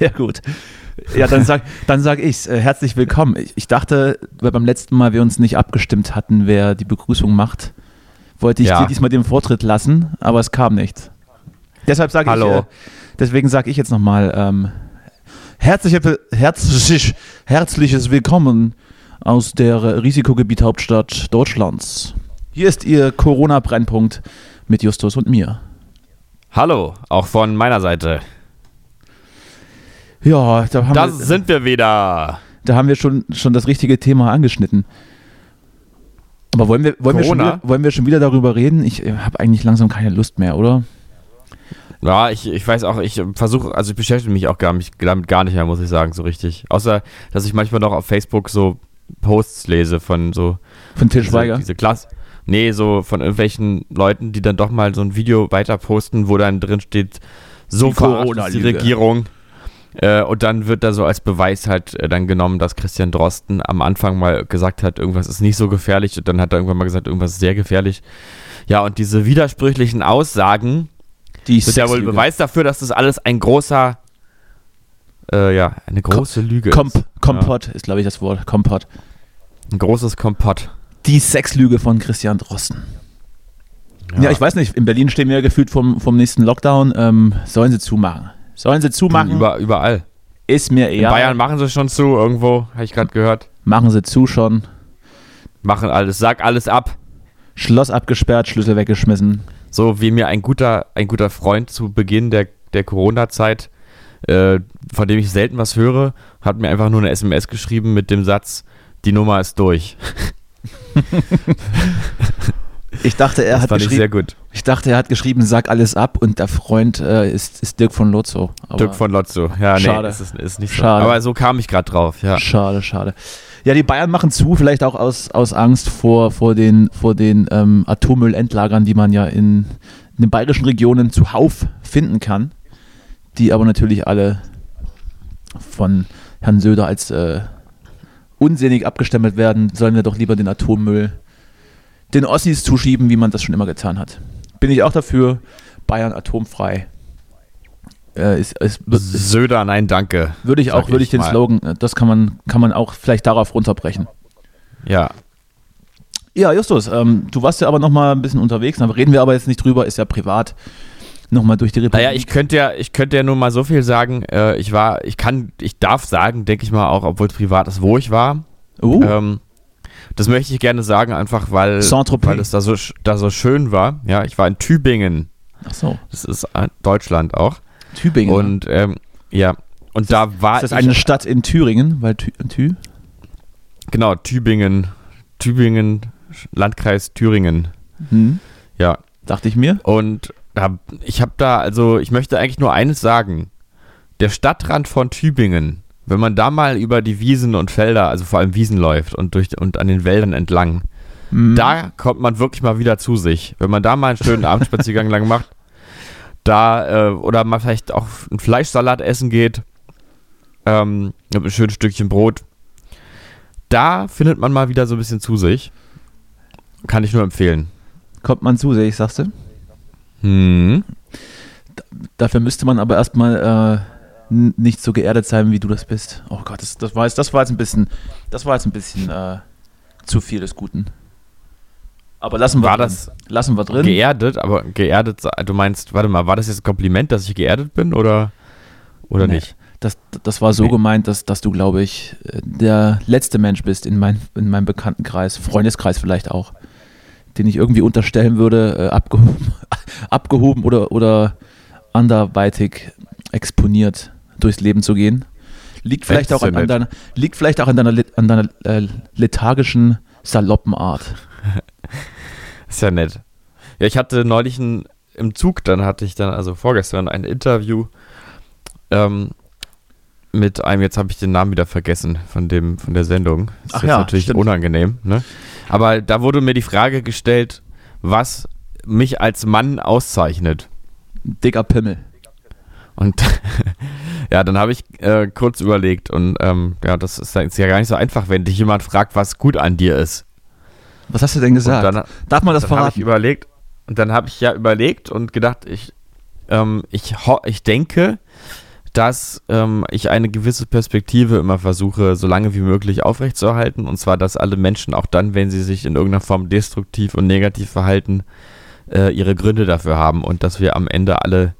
Sehr gut. Ja, dann sag, dann sag ich's. Äh, herzlich willkommen. Ich, ich, dachte, weil beim letzten Mal wir uns nicht abgestimmt hatten, wer die Begrüßung macht, wollte ich ja. dir diesmal den Vortritt lassen, aber es kam nichts. Deshalb sage ich, äh, deswegen sage ich jetzt nochmal, ähm, herzlich, herzlich, herzliches Willkommen aus der Risikogebiet Hauptstadt Deutschlands. Hier ist Ihr Corona-Brennpunkt mit Justus und mir. Hallo, auch von meiner Seite. Ja, da haben da wir, sind wir wieder. Da haben wir schon, schon das richtige Thema angeschnitten. Aber wollen wir, wollen, wir schon wieder, wollen wir schon wieder darüber reden? Ich habe eigentlich langsam keine Lust mehr, oder? Ja, ich, ich weiß auch, ich versuche, also ich beschäftige mich auch gar nicht, damit gar nicht mehr, muss ich sagen, so richtig. Außer, dass ich manchmal noch auf Facebook so Posts lese von so. Von Til Schweiger? Diese, diese Klasse. Nee, so von irgendwelchen Leuten, die dann doch mal so ein Video weiter posten, wo dann drin steht, so verarscht die Regierung. Äh, und dann wird da so als Beweis halt äh, dann genommen, dass Christian Drosten am Anfang mal gesagt hat, irgendwas ist nicht so gefährlich. Und dann hat er irgendwann mal gesagt, irgendwas ist sehr gefährlich. Ja, und diese widersprüchlichen Aussagen die sind ja wohl Beweis dafür, dass das alles ein großer, äh, ja, eine große Kom Lüge Komp ist. Kompott ja. ist, glaube ich, das Wort. Kompott. Ein großes Kompott. Die Sexlüge von Christian Drosten. Ja. ja. ich weiß nicht, in Berlin stehen wir ja gefühlt vom, vom nächsten Lockdown. Ähm, sollen sie zumachen? Sollen sie zumachen? Über, überall. Ist mir eher. In Bayern machen sie schon zu, irgendwo, habe ich gerade gehört. Machen sie zu schon. Machen alles, sag alles ab. Schloss abgesperrt, Schlüssel weggeschmissen. So wie mir ein guter, ein guter Freund zu Beginn der, der Corona-Zeit, äh, von dem ich selten was höre, hat mir einfach nur eine SMS geschrieben mit dem Satz, die Nummer ist durch. Ich dachte, er das hat geschrieben. Ich, sehr gut. ich dachte, er hat geschrieben, sag alles ab und der Freund äh, ist, ist Dirk von Lotzo. Dirk von Lotzo, ja, schade. nee, ist, ist nicht schade. so. Aber so kam ich gerade drauf, ja. Schade, schade. Ja, die Bayern machen zu, vielleicht auch aus, aus Angst vor, vor den, vor den ähm, Atommüllendlagern, die man ja in, in den bayerischen Regionen zuhauf finden kann, die aber natürlich alle von Herrn Söder als äh, unsinnig abgestempelt werden, sollen wir doch lieber den Atommüll den Ossis zuschieben, wie man das schon immer getan hat. Bin ich auch dafür. Bayern atomfrei. Äh, ist, ist, Söder, nein, danke. Würde ich auch, würde ich den mal. Slogan, äh, das kann man, kann man auch vielleicht darauf runterbrechen. Ja. Ja, Justus, ähm, du warst ja aber noch mal ein bisschen unterwegs, da reden wir aber jetzt nicht drüber, ist ja privat. Nochmal durch die Republik. Naja, ich könnte ja, ich könnte ja nur mal so viel sagen. Äh, ich war, ich kann, ich darf sagen, denke ich mal auch, obwohl es privat ist, wo ich war. Uh. Ähm, das möchte ich gerne sagen, einfach weil, weil es da so, da so schön war. Ja, ich war in Tübingen. Ach so. Das ist äh, Deutschland auch. Tübingen. Und ähm, ja, und ist da war. Ist das eine Stadt in Thüringen? Weil Thü, Thü? Genau, Tübingen. Tübingen, Landkreis Thüringen. Hm. Ja. Dachte ich mir. Und da, ich habe da, also ich möchte eigentlich nur eines sagen. Der Stadtrand von Tübingen, wenn man da mal über die Wiesen und Felder, also vor allem Wiesen läuft und, durch, und an den Wäldern entlang, mhm. da kommt man wirklich mal wieder zu sich. Wenn man da mal einen schönen Abendspaziergang lang macht, da äh, oder mal vielleicht auch einen Fleischsalat essen geht, ähm, mit einem schönen Stückchen Brot, da findet man mal wieder so ein bisschen zu sich. Kann ich nur empfehlen. Kommt man zu sich, sagst du? Hm. dafür müsste man aber erstmal äh, nicht so geerdet sein, wie du das bist. Oh Gott, das, das, war, jetzt, das war jetzt ein bisschen, das war jetzt ein bisschen äh, zu viel des Guten. Aber lassen wir war drin. das lassen wir drin. Geerdet, aber geerdet, du meinst, warte mal, war das jetzt ein Kompliment, dass ich geerdet bin oder, oder nee, nicht? Das, das war so nee. gemeint, dass, dass du, glaube ich, der letzte Mensch bist in, mein, in meinem Bekanntenkreis, Freundeskreis vielleicht auch, den ich irgendwie unterstellen würde, äh, abgehoben, abgehoben oder, oder anderweitig exponiert durchs Leben zu gehen. Liegt vielleicht, auch an, an deiner, liegt vielleicht auch an deiner, an deiner äh, lethargischen, saloppen Art. Ist ja nett. Ja, ich hatte neulich ein, im Zug, dann hatte ich dann, also vorgestern, ein Interview ähm, mit einem, jetzt habe ich den Namen wieder vergessen von dem, von der Sendung. Das Ach ist ja, natürlich stimmt. unangenehm, ne? Aber da wurde mir die Frage gestellt, was mich als Mann auszeichnet. Dicker Pimmel. Und ja, dann habe ich äh, kurz überlegt und ähm, ja, das ist, ist ja gar nicht so einfach, wenn dich jemand fragt, was gut an dir ist. Was hast du denn gesagt? Dann, Darf man das dann verraten? Ich überlegt, und dann habe ich ja überlegt und gedacht, ich, ähm, ich, ich denke, dass ähm, ich eine gewisse Perspektive immer versuche, so lange wie möglich aufrechtzuerhalten. Und zwar, dass alle Menschen auch dann, wenn sie sich in irgendeiner Form destruktiv und negativ verhalten, äh, ihre Gründe dafür haben und dass wir am Ende alle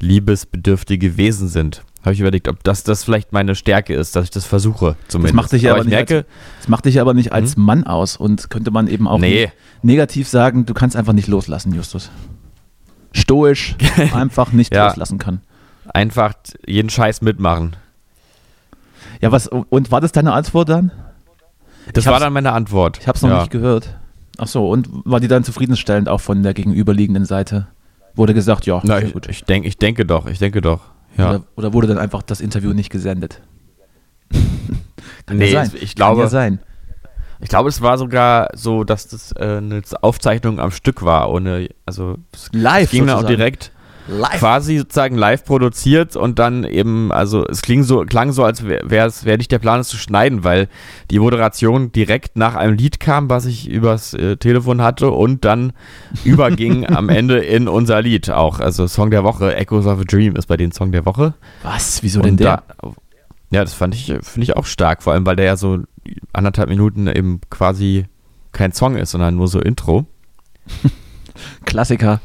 liebesbedürftige Wesen sind. Habe ich überlegt, ob das, das vielleicht meine Stärke ist, dass ich das versuche zumindest. Das macht dich aber, aber nicht, merke, als, das macht dich aber nicht als hm? Mann aus und könnte man eben auch nee. negativ sagen, du kannst einfach nicht loslassen, Justus. Stoisch einfach nicht ja. loslassen kann. Einfach jeden Scheiß mitmachen. Ja, was, und war das deine Antwort dann? Das war dann meine Antwort. Ich habe es noch ja. nicht gehört. Ach so, und war die dann zufriedenstellend auch von der gegenüberliegenden Seite? Wurde gesagt, ja, Na, ich, gut. Ich, denk, ich denke doch, ich denke doch. Ja. Oder, oder wurde dann einfach das Interview nicht gesendet? Kann nee, ja sein. ich glaube, Kann ja sein. Ich glaube, es war sogar so, dass das äh, eine Aufzeichnung am Stück war, ohne, also live es ging dann auch direkt live. quasi sozusagen live produziert und dann eben, also es kling so, klang so, als wäre es wär nicht der Plan, es zu schneiden, weil die Moderation direkt nach einem Lied kam, was ich übers äh, Telefon hatte und dann überging am Ende in unser Lied auch. Also Song der Woche, Echoes of a Dream ist bei den Song der Woche. Was? Wieso denn der? Da, ja, das fand ich, finde ich auch stark, vor allem weil der ja so anderthalb Minuten eben quasi kein Song ist, sondern nur so Intro. Klassiker.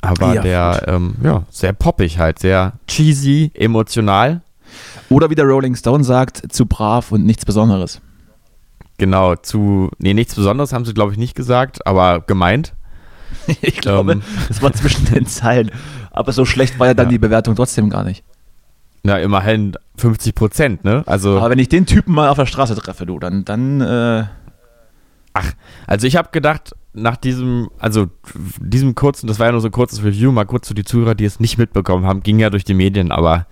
Aber ja, der, ähm, ja, sehr poppig halt, sehr cheesy, emotional. Oder wie der Rolling Stone sagt, zu brav und nichts Besonderes. Genau, zu, nee, nichts Besonderes haben sie, glaube ich, nicht gesagt, aber gemeint. ich glaube, ähm, das war zwischen den Zeilen. Aber so schlecht war ja dann ja. die Bewertung trotzdem gar nicht. Na, immerhin 50 Prozent, ne? Also, aber wenn ich den Typen mal auf der Straße treffe, du, dann, dann, äh Ach, also ich habe gedacht, nach diesem, also diesem kurzen, das war ja nur so ein kurzes Review, mal kurz zu die Zuhörer, die es nicht mitbekommen haben, ging ja durch die Medien, aber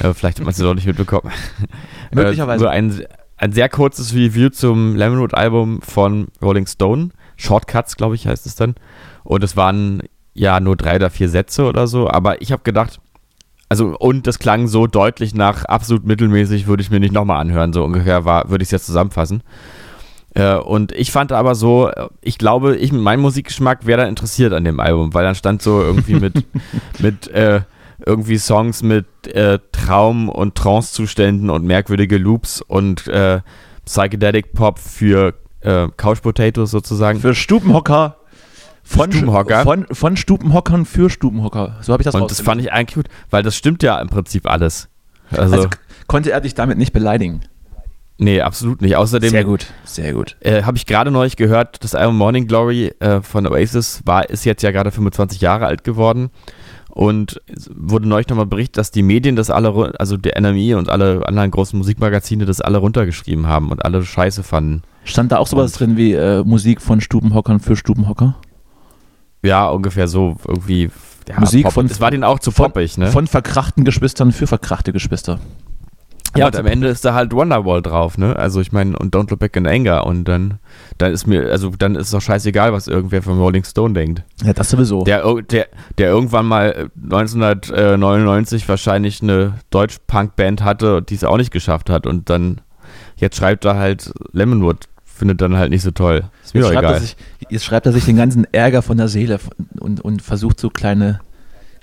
äh, vielleicht hat man es ja doch nicht mitbekommen. Möglicherweise. so ein, ein sehr kurzes Review zum Lemonwood-Album von Rolling Stone. Shortcuts, glaube ich, heißt es dann. Und es waren ja nur drei oder vier Sätze oder so, aber ich habe gedacht, also und das klang so deutlich nach absolut mittelmäßig, würde ich mir nicht nochmal anhören, so ungefähr war, würde ich es jetzt zusammenfassen. Äh, und ich fand aber so, ich glaube, ich mein Musikgeschmack wäre da interessiert an dem Album, weil dann stand so irgendwie mit, mit äh, irgendwie Songs mit äh, Traum- und Trance-Zuständen und merkwürdige Loops und äh, Psychedelic Pop für äh, Couch Potatoes sozusagen. Für Stubenhocker. Von Stubenhocker. Von, von Stubenhockern für Stubenhocker. So habe ich das Und das fand ich eigentlich gut, weil das stimmt ja im Prinzip alles. Also, also konnte er dich damit nicht beleidigen? Nee, absolut nicht. Außerdem. Sehr gut, sehr gut. Äh, Habe ich gerade neulich gehört, das Album Morning Glory äh, von Oasis war, ist jetzt ja gerade 25 Jahre alt geworden. Und wurde neulich nochmal berichtet, dass die Medien das alle, also der NME und alle anderen großen Musikmagazine das alle runtergeschrieben haben und alle scheiße fanden. Stand da auch sowas und drin wie äh, Musik von Stubenhockern für Stubenhocker? Ja, ungefähr so. Irgendwie. Ja, Musik Pop. von. Es war denen auch zu poppig, ne? Von verkrachten Geschwistern für verkrachte Geschwister. Ja, und am Ende ist da halt Wonderwall drauf, ne? Also ich meine, und Don't Look Back in Anger und dann, dann ist mir, also dann ist es doch scheißegal, was irgendwer von Rolling Stone denkt. Ja, das sowieso. Der, der, der irgendwann mal 1999 wahrscheinlich eine Deutsch-Punk-Band hatte die es auch nicht geschafft hat und dann, jetzt schreibt er halt Lemonwood, findet dann halt nicht so toll. Ist mir jetzt, schreibt egal. Sich, jetzt schreibt er sich den ganzen Ärger von der Seele und, und versucht so kleine,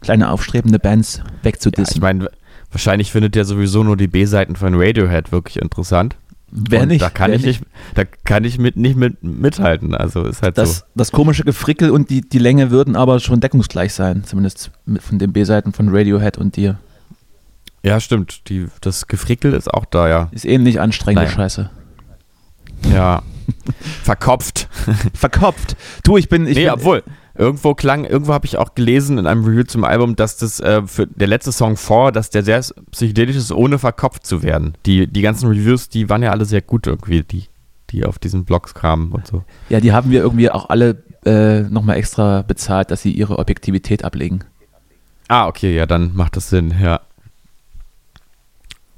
kleine aufstrebende Bands wegzudissen. Ja, ich meine, Wahrscheinlich findet er sowieso nur die B-Seiten von Radiohead wirklich interessant. Wer nicht? Da kann ich nicht, da kann ich mit, nicht mit, mithalten. Also ist halt das, so. Das komische Gefrickel und die, die Länge würden aber schon deckungsgleich sein, zumindest von den B-Seiten von Radiohead und dir. Ja, stimmt. Die, das Gefrickel ist auch da, ja. Ist ähnlich anstrengende naja. Scheiße. Ja. Verkopft. Verkopft. Du, ich bin. Ich nee, bin, obwohl. Irgendwo klang, irgendwo habe ich auch gelesen in einem Review zum Album, dass das äh, für der letzte Song vor, dass der sehr psychedelisch ist, ohne verkopft zu werden. Die, die ganzen Reviews, die waren ja alle sehr gut irgendwie, die, die auf diesen Blogs kamen und so. Ja, die haben wir irgendwie auch alle äh, nochmal extra bezahlt, dass sie ihre Objektivität ablegen. Ah, okay, ja, dann macht das Sinn, ja.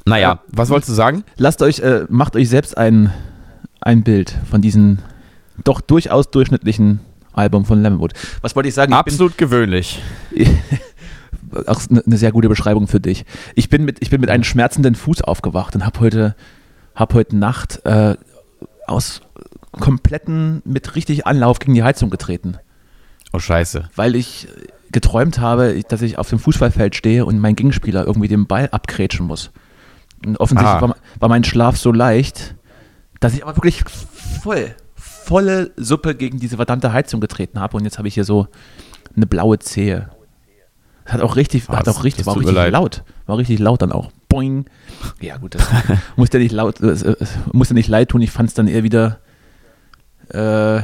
Naja, äh, was wolltest du sagen? Lasst euch, äh, macht euch selbst ein, ein Bild von diesen doch durchaus durchschnittlichen Album von Lemonwood. Was wollte ich sagen? Ich Absolut bin, gewöhnlich. auch eine sehr gute Beschreibung für dich. Ich bin mit, ich bin mit einem schmerzenden Fuß aufgewacht und habe heute, hab heute Nacht äh, aus kompletten, mit richtig Anlauf gegen die Heizung getreten. Oh, scheiße. Weil ich geträumt habe, dass ich auf dem Fußballfeld stehe und mein Gegenspieler irgendwie den Ball abgrätschen muss. Und offensichtlich ah. war, war, mein Schlaf so leicht, dass ich aber wirklich voll, volle Suppe gegen diese verdammte Heizung getreten habe. Und jetzt habe ich hier so eine blaue Zehe. Hat auch richtig, oh, hat auch richtig, war richtig laut. War richtig laut dann auch. Boing. Ja, gut, das musste nicht laut, äh, musste nicht leid tun. Ich fand es dann eher wieder äh,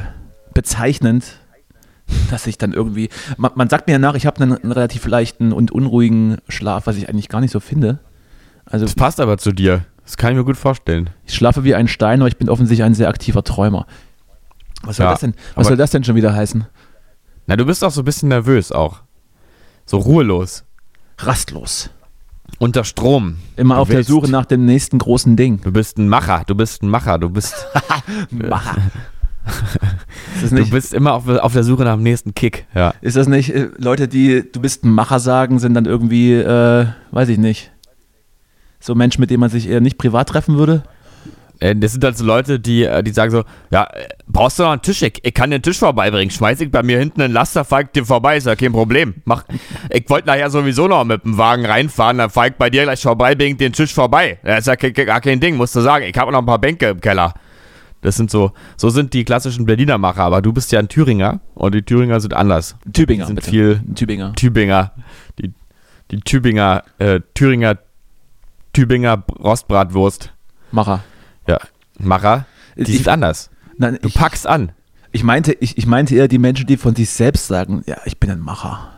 bezeichnend, dass ich dann irgendwie. Man, man sagt mir ja nach, ich habe einen, einen, relativ leichten und unruhigen Schlaf, was ich eigentlich gar nicht so finde. Also, das passt aber zu dir. Das kann ich mir gut vorstellen. Ich schlafe wie ein Stein, aber ich bin offensichtlich ein sehr aktiver Träumer. Was soll, ja, das, denn, was soll das denn schon wieder heißen? Na, du bist auch so ein bisschen nervös auch. So ruhelos. Rastlos. Unter Strom. Immer du auf der Suche nach dem nächsten großen Ding. Du bist ein Macher, du bist ein Macher, du bist. Macher. du bist immer auf, auf, der Suche nach dem nächsten Kick. Ja. Ist das nicht, äh, Leute, die du bist ein Macher sagen, sind dann irgendwie, äh, weiß ich nicht, so Menschen, mit denen man sich eher nicht privat treffen würde? Äh, das sind halt so Leute, die, äh, die sagen so, ja, äh, brauchst du noch einen Tisch? Ich, ich kann den Tisch vorbeibringen. Schmeiß ich bei mir hinten einen Laster, fahr ich dir vorbei, ist ja kein Problem. Mach, ich wollte nachher sowieso noch mit dem Wagen reinfahren, dann fahr ich bei dir gleich vorbei, bring den Tisch vorbei. Das ist ja gar kein Ding, musst du sagen. Ich habe noch ein paar Bänke im Keller. Das sind so, so sind die klassischen Berliner Macher, aber du bist ja ein Thüringer und die Thüringer sind anders. Tübinger. Die sind bitte. viel Tübinger. Tübinger. Die, die Tübinger, äh, Thüringer, Tübinger Rostbratwurst. Macher. Ja, Macher, die ich, sind anders. Nein, du ich, packst an. Ich meinte, ich, ich meinte eher die Menschen, die von sich selbst sagen, ja, ich bin ein Macher.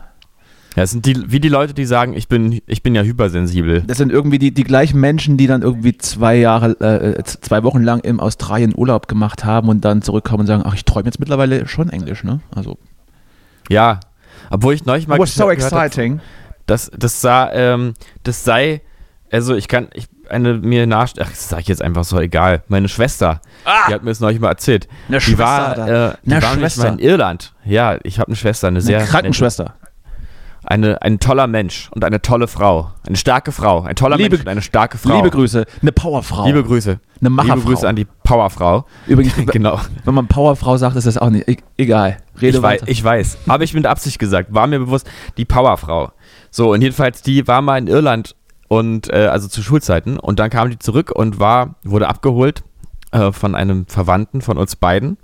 Ja, es sind die, wie die Leute, die sagen, ich bin, ich bin ja hypersensibel. Das sind irgendwie die, die gleichen Menschen, die dann irgendwie zwei Jahre, äh, zwei Wochen lang im Australien Urlaub gemacht haben und dann zurückkommen und sagen, ach, ich träume jetzt mittlerweile schon Englisch, ne? Also. Ja, obwohl ich neulich mal was so exciting. Habe, das, das sah, ähm, das sei, also ich kann, ich eine mir nach, ach, das sag ich jetzt einfach so, egal. Meine Schwester, ah! die hat mir das neulich mal erzählt. Eine die Schwester, war, äh, die eine war Schwester. in Irland. Ja, ich habe eine Schwester, eine, eine sehr Krankenschwester eine, ein toller Mensch und eine tolle Frau. Eine starke Frau. Ein toller liebe, Mensch und eine starke Frau. Liebe Grüße. Eine Powerfrau. Liebe Grüße. Eine Macherfrau. Liebe Grüße an die Powerfrau. Übrigens, genau. wenn man Powerfrau sagt, ist das auch nicht. E egal. Rede ich weiter. Weiß, ich weiß. Habe ich mit Absicht gesagt. War mir bewusst. Die Powerfrau. So, und jedenfalls, die war mal in Irland und, äh, also zu Schulzeiten. Und dann kam die zurück und war, wurde abgeholt äh, von einem Verwandten von uns beiden.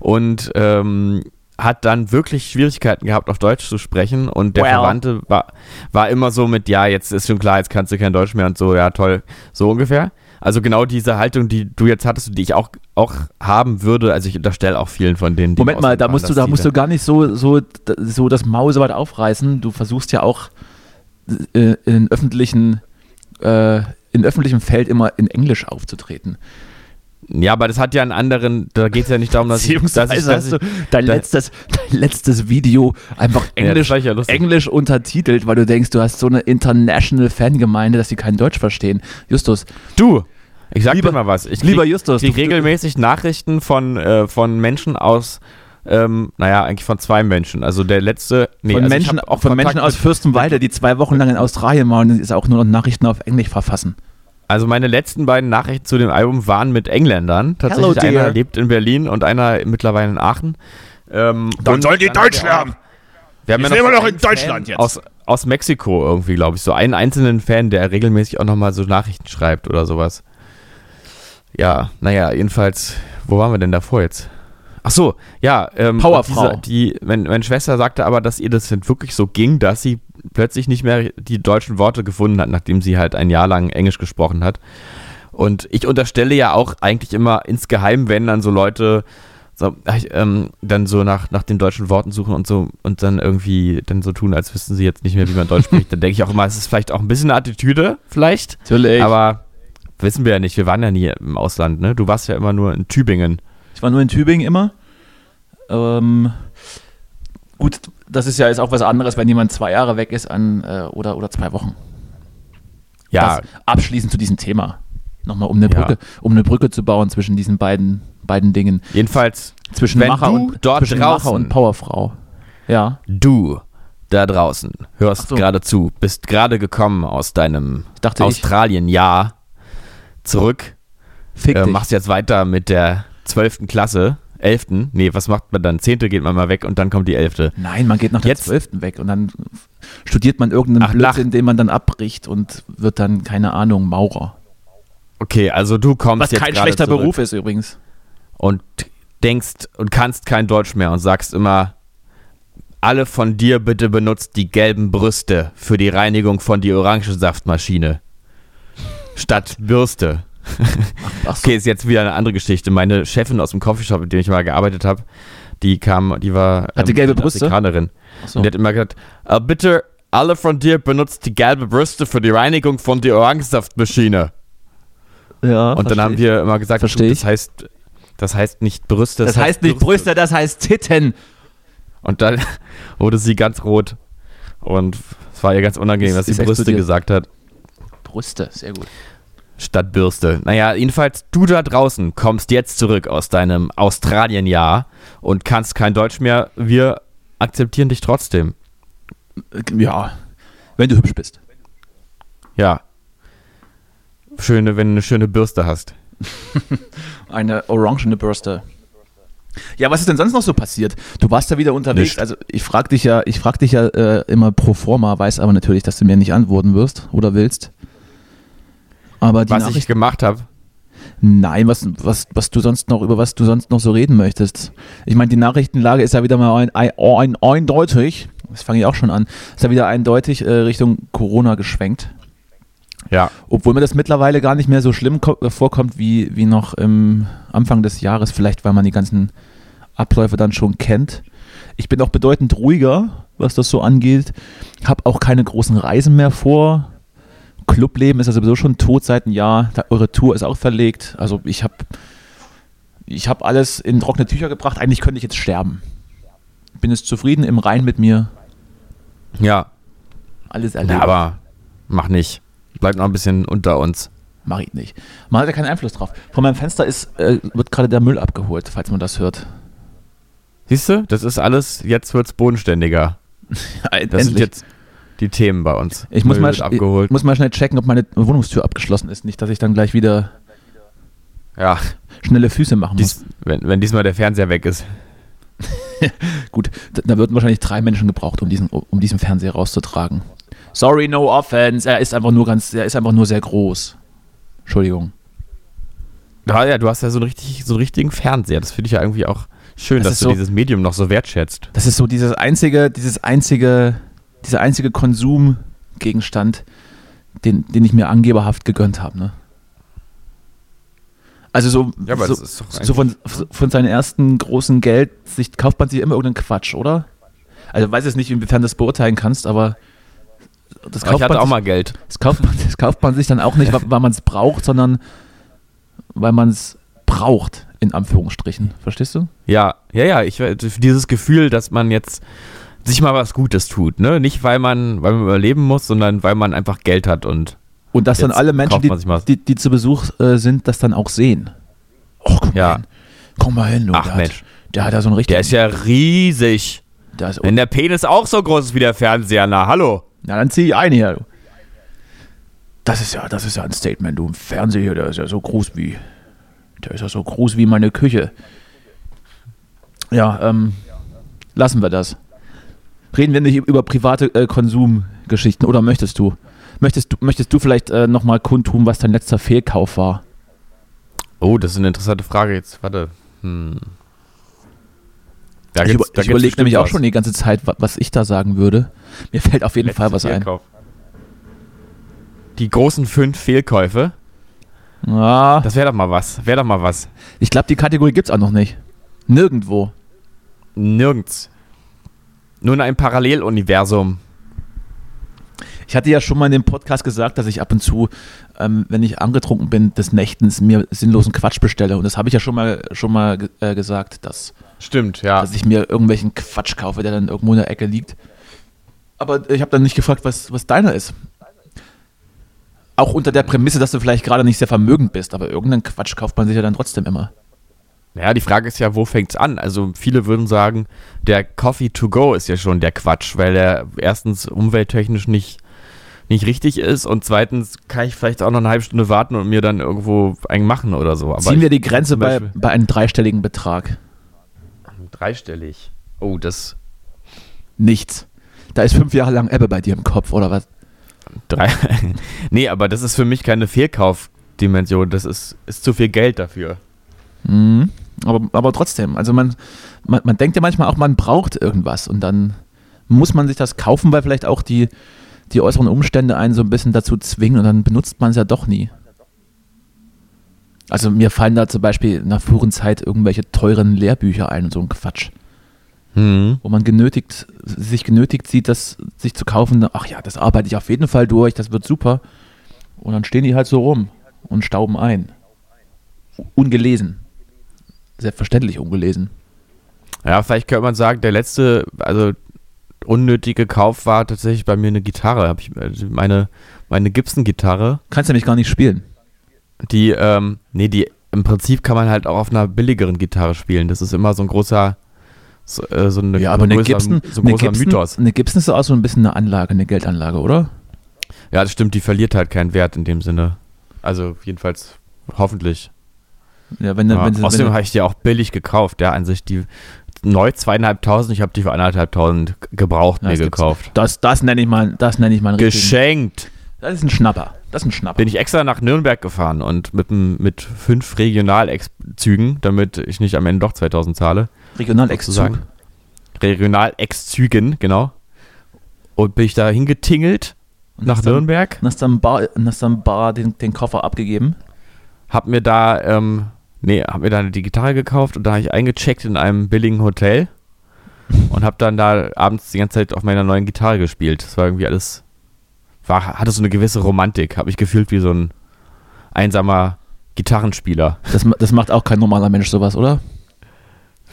Und ähm, hat dann wirklich Schwierigkeiten gehabt, auf Deutsch zu sprechen und der well. Verwandte war, war immer so mit, ja, jetzt ist schon klar, jetzt kannst du kein Deutsch mehr und so, ja, toll, so ungefähr. Also genau diese Haltung, die du jetzt hattest und die ich auch, auch haben würde, also ich unterstelle auch vielen von denen, die Moment mal, da musst du, da musst du gar nicht so, so, so das Maul so weit aufreißen. Du versuchst ja auch äh, in öffentlichen, äh, in öffentlichem Feld immer in Englisch aufzutreten. Ja, aber das hat ja einen anderen, da geht es ja nicht darum, dass ich, dass ich, dass ich, dein, letztes, dein letztes Video einfach Englisch, ja, Englisch untertitelt, weil du denkst, du hast so eine international Fangemeinde, dass sie kein Deutsch verstehen. Justus. Du, ich sag lieber, dir mal was. Ich krieg, lieber Justus. Ich kriege regelmäßig Nachrichten von, äh, von Menschen aus, ähm, naja, eigentlich von zwei Menschen. Also der letzte, nee, von also Menschen, auch von Menschen aus Fürstenwalde, die zwei Wochen lang in Australien waren und ist auch nur noch Nachrichten auf Englisch verfassen. Also meine letzten beiden Nachrichten zu dem Album waren mit Engländern. Tatsächlich Hello, einer lebt in Berlin und einer mittlerweile in Aachen. Ähm, dann sollen die Deutsch lernen. Wir haben ja noch, noch in Deutschland Fan jetzt. Aus, aus Mexiko irgendwie, glaube ich. So einen einzelnen Fan, der regelmäßig auch nochmal so Nachrichten schreibt oder sowas. Ja, naja, jedenfalls, wo waren wir denn davor jetzt? Ach so, ja. Ähm, Powerfrau. Diese, die, meine, meine Schwester sagte aber, dass ihr das wirklich so ging, dass sie plötzlich nicht mehr die deutschen Worte gefunden hat, nachdem sie halt ein Jahr lang Englisch gesprochen hat. Und ich unterstelle ja auch eigentlich immer insgeheim, wenn dann so Leute so, ähm, dann so nach, nach den deutschen Worten suchen und so und dann irgendwie dann so tun, als wüssten sie jetzt nicht mehr, wie man Deutsch spricht, dann denke ich auch immer, es ist vielleicht auch ein bisschen eine Attitüde, vielleicht. Natürlich. Aber wissen wir ja nicht, wir waren ja nie im Ausland, ne? Du warst ja immer nur in Tübingen. Ich war nur in Tübingen immer. Ähm, gut, das ist ja jetzt auch was anderes, wenn jemand zwei Jahre weg ist an, äh, oder, oder zwei Wochen. Ja. Das abschließend zu diesem Thema. Nochmal, um eine Brücke, ja. um eine Brücke zu bauen zwischen diesen beiden, beiden Dingen. Jedenfalls, zwischen Macher und, dort zwischen draußen, Macher und Powerfrau. Ja. Du da draußen hörst so. gerade zu, bist gerade gekommen aus deinem Australien-Jahr zurück. Fick äh, machst jetzt weiter mit der 12. Klasse elften. Nee, was macht man dann? Zehnte geht man mal weg und dann kommt die elfte. Nein, man geht nach der zwölften weg und dann studiert man irgendeinen Ach, Blödsinn, den man dann abbricht und wird dann, keine Ahnung, Maurer. Okay, also du kommst Was jetzt kein schlechter zurück Beruf ist übrigens. Und denkst und kannst kein Deutsch mehr und sagst immer, alle von dir bitte benutzt die gelben Brüste für die Reinigung von die Orangensaftmaschine. Statt Bürste. Ach, so. Okay, ist jetzt wieder eine andere Geschichte. Meine Chefin aus dem Coffeeshop, mit dem ich mal gearbeitet habe, die kam, die war Hatte ähm, gelbe Brüste? Afrikanerin. So. Und die hat immer gesagt, äh, bitte alle von dir benutzt die gelbe Brüste für die Reinigung von die Orangensaftmaschine. Ja. Und dann haben wir immer gesagt, du, das heißt, das heißt nicht Brüste. Das, das heißt, heißt nicht Brüste, das heißt Titten. Und dann wurde sie ganz rot. Und es war ihr ganz unangenehm, dass sie Brüste explodiert. gesagt hat. Brüste, sehr gut. Statt Bürste. Naja, jedenfalls, du da draußen kommst jetzt zurück aus deinem Australien-Jahr und kannst kein Deutsch mehr. Wir akzeptieren dich trotzdem. Ja, wenn du hübsch bist. Ja. Schöne, wenn du eine schöne Bürste hast. eine orangene Bürste. Ja, was ist denn sonst noch so passiert? Du warst ja wieder unterwegs. Nicht. Also ich frage dich ja, ich frage dich ja äh, immer pro forma, weiß aber natürlich, dass du mir nicht antworten wirst oder willst. Aber die was Nachricht ich gemacht habe. Nein, was, was, was du sonst noch, über was du sonst noch so reden möchtest. Ich meine, die Nachrichtenlage ist ja wieder mal ein, ein, ein, eindeutig, das fange ich auch schon an, ist ja wieder eindeutig äh, Richtung Corona geschwenkt. Ja. Obwohl mir das mittlerweile gar nicht mehr so schlimm äh, vorkommt wie, wie noch im Anfang des Jahres, vielleicht weil man die ganzen Abläufe dann schon kennt. Ich bin auch bedeutend ruhiger, was das so angeht. Habe auch keine großen Reisen mehr vor. Clubleben ist ja sowieso schon tot seit einem Jahr. eure Tour ist auch verlegt. Also ich habe ich hab alles in trockene Tücher gebracht. Eigentlich könnte ich jetzt sterben. Bin jetzt zufrieden im Rhein mit mir. Ja. Alles erlebt. Ja, aber mach nicht. Bleib noch ein bisschen unter uns. Mach ich nicht. Man hat ja keinen Einfluss drauf. Von meinem Fenster ist, äh, wird gerade der Müll abgeholt, falls man das hört. Siehst du, das ist alles, jetzt wird es bodenständiger. das sind jetzt die Themen bei uns. Ich muss, mal, ich muss mal schnell checken, ob meine Wohnungstür abgeschlossen ist. Nicht, dass ich dann gleich wieder ja. schnelle Füße machen muss. Dies, wenn, wenn diesmal der Fernseher weg ist. Gut, da würden wahrscheinlich drei Menschen gebraucht, um diesen, um diesen Fernseher rauszutragen. Sorry, no offense. Er ist einfach nur ganz, er ist einfach nur sehr groß. Entschuldigung. Ja, ja, du hast ja so einen, richtig, so einen richtigen Fernseher. Das finde ich ja irgendwie auch schön, das dass du so, dieses Medium noch so wertschätzt. Das ist so dieses einzige, dieses einzige, dieser einzige Konsumgegenstand, den, den ich mir angeberhaft gegönnt habe, ne? Also so, ja, so, so, von, von seinem ersten großen Geld sich, kauft man sich immer irgendeinen Quatsch, oder? Also ich weiß jetzt nicht, inwiefern du das beurteilen kannst, aber das kauft ich hatte man auch sich, mal Geld. Das kauft, man, das kauft man sich dann auch nicht, weil man es braucht, sondern weil man es braucht, in Anführungsstrichen. Verstehst du? Ja, ja, ja. Ich, dieses Gefühl, dass man jetzt sich mal was Gutes tut, ne? Nicht weil man, weil man überleben muss, sondern weil man einfach Geld hat und. Und dass dann alle Menschen, die, die, die, zu Besuch äh, sind, das dann auch sehen. Oh, komm ja. mal hin. Komm mal hin, du. Ach, der Mensch. Hat, der hat ja so einen richtigen. Der ist ja riesig. Ist Wenn der Penis auch so groß ist wie der Fernseher, na hallo. Na, dann zieh ich ein hier. Du. Das ist ja, das ist ja ein Statement. Du, ein Fernseher der ist ja so groß wie. Der ist ja so groß wie meine Küche. Ja, ähm, lassen wir das. Reden wir nicht über private äh, Konsumgeschichten oder möchtest du? Möchtest du, möchtest du vielleicht äh, nochmal kundtun, was dein letzter Fehlkauf war? Oh, das ist eine interessante Frage jetzt. Warte. Hm. Da ich, über, ich überlege nämlich auch schon die ganze Zeit, was ich da sagen würde. Mir fällt auf jeden Letzte Fall was Fehlkauf. ein. Die großen fünf Fehlkäufe. Ja. Das wäre doch mal was. Wäre doch mal was. Ich glaube, die Kategorie gibt es auch noch nicht. Nirgendwo. Nirgends. Nur in einem Paralleluniversum. Ich hatte ja schon mal in dem Podcast gesagt, dass ich ab und zu, ähm, wenn ich angetrunken bin, des Nächtens mir sinnlosen Quatsch bestelle. Und das habe ich ja schon mal, schon mal äh, gesagt, dass Stimmt, ja. Dass ich mir irgendwelchen Quatsch kaufe, der dann irgendwo in der Ecke liegt. Aber ich habe dann nicht gefragt, was, was deiner ist. Auch unter der Prämisse, dass du vielleicht gerade nicht sehr vermögend bist, aber irgendeinen Quatsch kauft man sich ja dann trotzdem immer. Ja, die Frage ist ja, wo fängt es an? Also viele würden sagen, der Coffee to go ist ja schon der Quatsch, weil er erstens umwelttechnisch nicht, nicht richtig ist und zweitens kann ich vielleicht auch noch eine halbe Stunde warten und mir dann irgendwo einen machen oder so. Aber Ziehen wir die Grenze bei, bei einem dreistelligen Betrag. dreistellig. Oh, das. Nichts. Da ist fünf Jahre lang Ebbe bei dir im Kopf, oder was? Drei. nee, aber das ist für mich keine Fehlkaufdimension. Das ist, ist zu viel Geld dafür. Mhm. Aber, aber trotzdem, also man, man, man denkt ja manchmal auch, man braucht irgendwas und dann muss man sich das kaufen, weil vielleicht auch die, die äußeren Umstände einen so ein bisschen dazu zwingen und dann benutzt man es ja doch nie. Also mir fallen da zum Beispiel in der früheren Zeit irgendwelche teuren Lehrbücher ein und so ein Quatsch. Mhm. Wo man genötigt, sich genötigt sieht, das sich zu kaufen, ach ja, das arbeite ich auf jeden Fall durch, das wird super. Und dann stehen die halt so rum und stauben ein. Ungelesen. Selbstverständlich ungelesen. Ja, vielleicht könnte man sagen, der letzte, also unnötige Kauf war tatsächlich bei mir eine Gitarre. Hab ich, also meine, meine Gibson-Gitarre. Kannst du nämlich gar nicht spielen. Die, ähm, nee, die, im Prinzip kann man halt auch auf einer billigeren Gitarre spielen. Das ist immer so ein großer, so, äh, so eine, ja, aber eine größer, Gibson, so ein großer Gibson, Mythos. Eine Gibson ist auch so ein bisschen eine Anlage, eine Geldanlage, oder? Ja, das stimmt, die verliert halt keinen Wert in dem Sinne. Also jedenfalls hoffentlich. Ja, wenn, ja, wenn außerdem habe ich die auch billig gekauft, ja, an sich die neu zweieinhalbtausend, ich habe die für eineinhalbtausend gebraucht ja, mir gekauft. Das, das nenne ich mal, das nenne ich mal Geschenkt. Das ist ein Schnapper. Das ist ein Schnapper. Bin ich extra nach Nürnberg gefahren und mit, mit fünf Regionalzügen, damit ich nicht am Ende doch 2000 zahle. Regional-Ex-Zug. Regional-Ex-Zügen, genau. Und bin ich da hingetingelt nach dann, Nürnberg. Und hast dann Bar, hast dann Bar den, den Koffer abgegeben? Hab mir da, ähm, nee, hab mir dann die Gitarre gekauft und da habe ich eingecheckt in einem billigen Hotel und hab dann da abends die ganze Zeit auf meiner neuen Gitarre gespielt. Das war irgendwie alles war, hatte so eine gewisse Romantik. Habe ich gefühlt wie so ein einsamer Gitarrenspieler. Das, das macht auch kein normaler Mensch sowas, oder?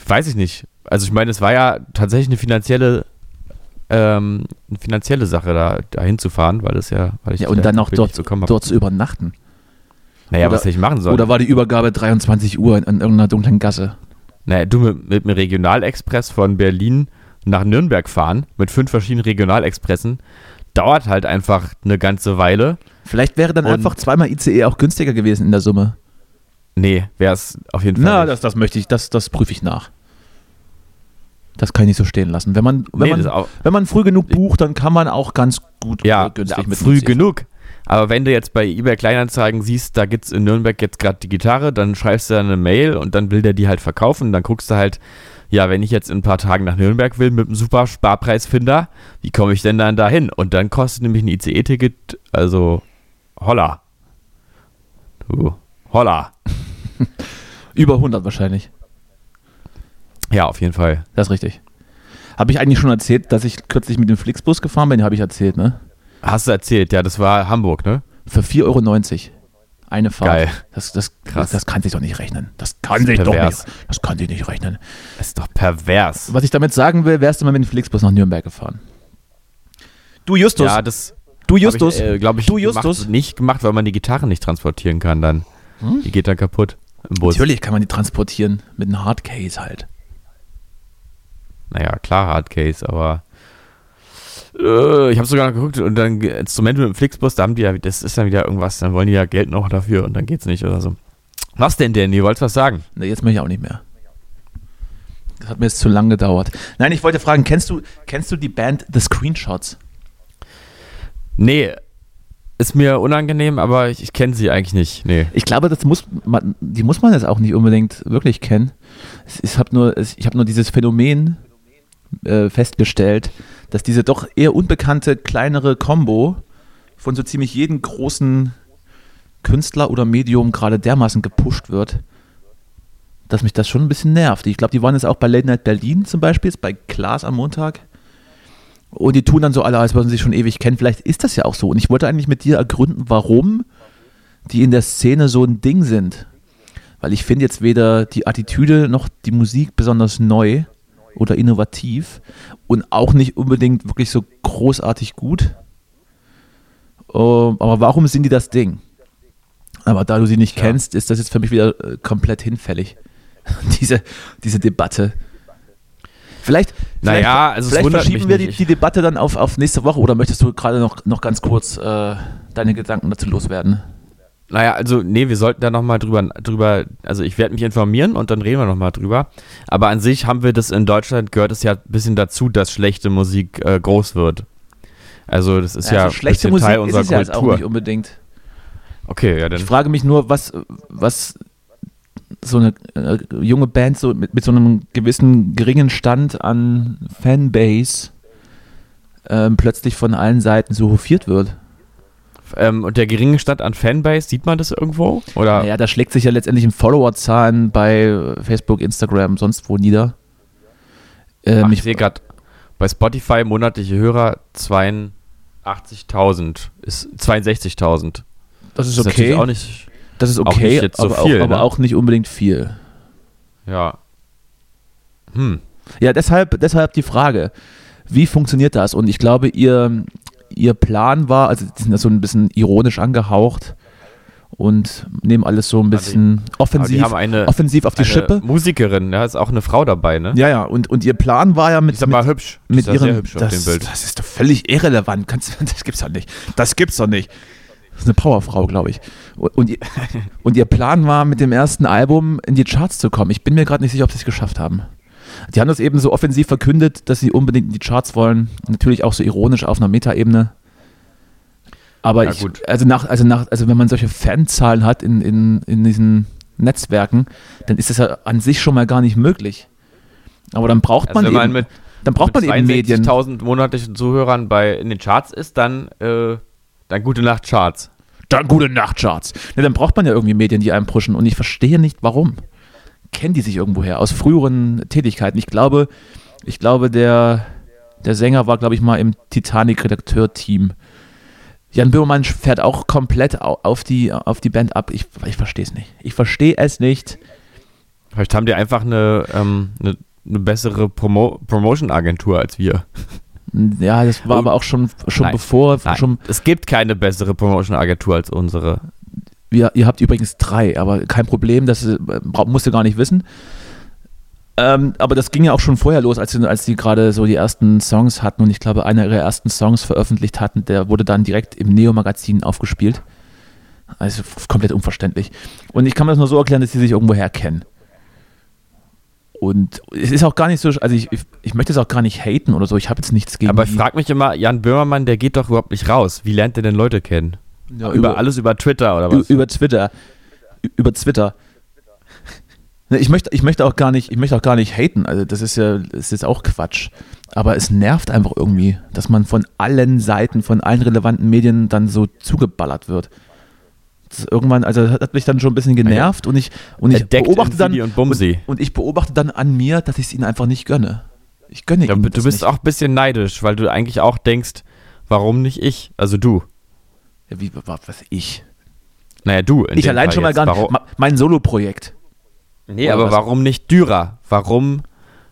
Weiß ich nicht. Also ich meine, es war ja tatsächlich eine finanzielle, ähm, eine finanzielle Sache, da, da hinzufahren, weil das ja, weil ich ja, und dann auch dort, dort zu übernachten. Naja, oder, was hätte ich machen sollen? Oder war die Übergabe 23 Uhr in, in irgendeiner dunklen Gasse? Naja, du mit, mit dem Regionalexpress von Berlin nach Nürnberg fahren, mit fünf verschiedenen Regionalexpressen, dauert halt einfach eine ganze Weile. Vielleicht wäre dann einfach zweimal ICE auch günstiger gewesen in der Summe. Nee, wäre es auf jeden Fall. Na, das, das möchte ich, das, das prüfe ich nach. Das kann ich nicht so stehen lassen. Wenn man, wenn, nee, man, wenn man früh genug bucht, dann kann man auch ganz gut ja, günstig ja, mit früh genug. Aber wenn du jetzt bei eBay Kleinanzeigen siehst, da gibt es in Nürnberg jetzt gerade die Gitarre, dann schreibst du eine Mail und dann will der die halt verkaufen. Dann guckst du halt, ja, wenn ich jetzt in ein paar Tagen nach Nürnberg will mit einem super Sparpreisfinder, wie komme ich denn dann dahin? Und dann kostet nämlich ein ICE-Ticket, also holla. Du, holla. Über 100 wahrscheinlich. Ja, auf jeden Fall. Das ist richtig. Habe ich eigentlich schon erzählt, dass ich kürzlich mit dem Flixbus gefahren bin? Habe ich erzählt, ne? Hast du erzählt, ja, das war Hamburg, ne? Für 4,90 Euro. Eine Fahrt. Geil. Das, das, Krass. das kann sich doch nicht rechnen. Das kann das sich pervers. doch nicht. Das kann sich nicht rechnen. Das ist doch pervers. Was ich damit sagen will, wärst du mal mit dem Flixbus nach Nürnberg gefahren. Du Justus. Ja, das. Du Justus. Äh, glaube ich, du Justus. Gemacht, nicht gemacht, weil man die Gitarre nicht transportieren kann dann. Hm? Die geht dann kaputt im Bus. Natürlich kann man die transportieren mit einem Hardcase halt. Naja, klar Hardcase, aber äh, ich habe sogar noch geguckt und dann Instrumente mit dem Flixbus, da haben die ja, das ist dann wieder irgendwas, dann wollen die ja Geld noch dafür und dann geht's nicht oder so. Was denn denn? Ihr wollt was sagen? Ne, jetzt möchte ich auch nicht mehr. Das hat mir jetzt zu lang gedauert. Nein, ich wollte fragen, kennst du, kennst du die Band The Screenshots? Nee, ist mir unangenehm, aber ich, ich kenne sie eigentlich nicht. Nee. Ich glaube, das muss man, die muss man jetzt auch nicht unbedingt wirklich kennen. Ich habe nur, hab nur dieses Phänomen äh, festgestellt, dass diese doch eher unbekannte kleinere Combo von so ziemlich jedem großen Künstler oder Medium gerade dermaßen gepusht wird, dass mich das schon ein bisschen nervt. Ich glaube, die waren jetzt auch bei Late Night Berlin zum Beispiel, bei Klaas am Montag. Und die tun dann so alle, als würden sie sich schon ewig kennen. Vielleicht ist das ja auch so. Und ich wollte eigentlich mit dir ergründen, warum die in der Szene so ein Ding sind. Weil ich finde jetzt weder die Attitüde noch die Musik besonders neu oder innovativ und auch nicht unbedingt wirklich so großartig gut. Uh, aber warum sind die das Ding? Aber da du sie nicht ja. kennst, ist das jetzt für mich wieder äh, komplett hinfällig. diese, diese Debatte. Vielleicht, naja, also vielleicht verschieben wir die, die, Debatte dann auf, auf nächste Woche oder möchtest du gerade noch, noch ganz kurz äh, deine Gedanken dazu loswerden? Naja, also, nee, wir sollten da nochmal drüber, drüber, also ich werde mich informieren und dann reden wir nochmal drüber. Aber an sich haben wir das in Deutschland, gehört es ja ein bisschen dazu, dass schlechte Musik äh, groß wird. Also, das ist ja, also schlechte Musik Teil unserer ist es Kultur. Ja auch nicht unbedingt. Okay, ja, dann. Ich frage mich nur, was, was so eine äh, junge Band so mit, mit so einem gewissen geringen Stand an Fanbase ähm, plötzlich von allen Seiten so hofiert wird. Ähm, und der geringe Stand an Fanbase, sieht man das irgendwo? Oder? Naja, das schlägt sich ja letztendlich in Followerzahlen bei Facebook, Instagram, sonst wo nieder. Ähm, Ach, ich sehe gerade bei Spotify monatliche Hörer 82.000 ist 62.000. Das ist okay. Das ist auch nicht, das ist okay, jetzt so aber, viel, auch, aber ne? auch nicht unbedingt viel. Ja. Hm. Ja, deshalb, deshalb die Frage, wie funktioniert das? Und ich glaube, ihr, ihr Plan war, also die sind ja so ein bisschen ironisch angehaucht und nehmen alles so ein bisschen also, offensiv, eine, offensiv auf die Schippe. Musikerin, ja, ist auch eine Frau dabei, ne? Ja, ja, und, und ihr Plan war ja mit. Ist aber hübsch. Mit ihrem, hübsch das, das, ist doch völlig irrelevant. Kannst, das gibt's doch nicht. Das gibt's doch nicht. Das ist eine Powerfrau, glaube ich. Und, ihr, und ihr Plan war, mit dem ersten Album in die Charts zu kommen. Ich bin mir gerade nicht sicher, ob sie es geschafft haben. Die haben das eben so offensiv verkündet, dass sie unbedingt in die Charts wollen. Natürlich auch so ironisch auf einer Metaebene. Aber ja, ich, also nach, also nach, also wenn man solche Fanzahlen hat in, in, in diesen Netzwerken, dann ist das ja an sich schon mal gar nicht möglich. Aber dann braucht also man, man eben, mit, dann braucht man eben Medien. 1000 monatlichen Zuhörern bei in den Charts ist, dann äh, dann gute Nacht Charts. Dann gute Nacht Charts. Ja, dann braucht man ja irgendwie Medien, die einem pushen. Und ich verstehe nicht, warum. Kennen die sich irgendwoher aus früheren Tätigkeiten? Ich glaube, ich glaube, der, der Sänger war, glaube ich, mal im Titanic-Redakteur-Team. Jan Böhmermann fährt auch komplett auf die, auf die Band ab. Ich, ich verstehe es nicht. Ich verstehe es nicht. Vielleicht haben die einfach eine, ähm, eine, eine bessere Promo Promotion-Agentur als wir. Ja, das war aber auch schon, schon nein, bevor. Nein, schon es gibt keine bessere Promotion-Agentur als unsere. Wir, ihr habt übrigens drei, aber kein Problem, das äh, musst du gar nicht wissen. Ähm, aber das ging ja auch schon vorher los, als, als die gerade so die ersten Songs hatten und ich glaube, einer ihrer ersten Songs veröffentlicht hatten, der wurde dann direkt im Neo-Magazin aufgespielt. Also komplett unverständlich. Und ich kann mir das nur so erklären, dass sie sich irgendwo herkennen. Und es ist auch gar nicht so, also ich, ich, ich möchte es auch gar nicht haten oder so, ich habe jetzt nichts gegen. Aber ich frage mich immer, Jan Böhmermann, der geht doch überhaupt nicht raus. Wie lernt der denn Leute kennen? Ja, über, über, alles über Twitter oder was? Über Twitter. Über Twitter. Ne, ich möchte, ich möchte auch gar nicht, ich möchte auch gar nicht haten. Also das ist ja, das ist jetzt auch Quatsch. Aber es nervt einfach irgendwie, dass man von allen Seiten, von allen relevanten Medien dann so zugeballert wird irgendwann, also das hat mich dann schon ein bisschen genervt und ich, und ich beobachte dann und, und, und, ich beobachte dann an mir, dass ich es ihnen einfach nicht gönne. Ich gönne ja, ihnen Du bist nicht. auch ein bisschen neidisch, weil du eigentlich auch denkst, warum nicht ich? Also du. Wie, was ich? Naja, du. ich allein Fall schon mal gar nicht. Mein Solo-Projekt. Nee, Oder aber was? warum nicht Dürer? Warum,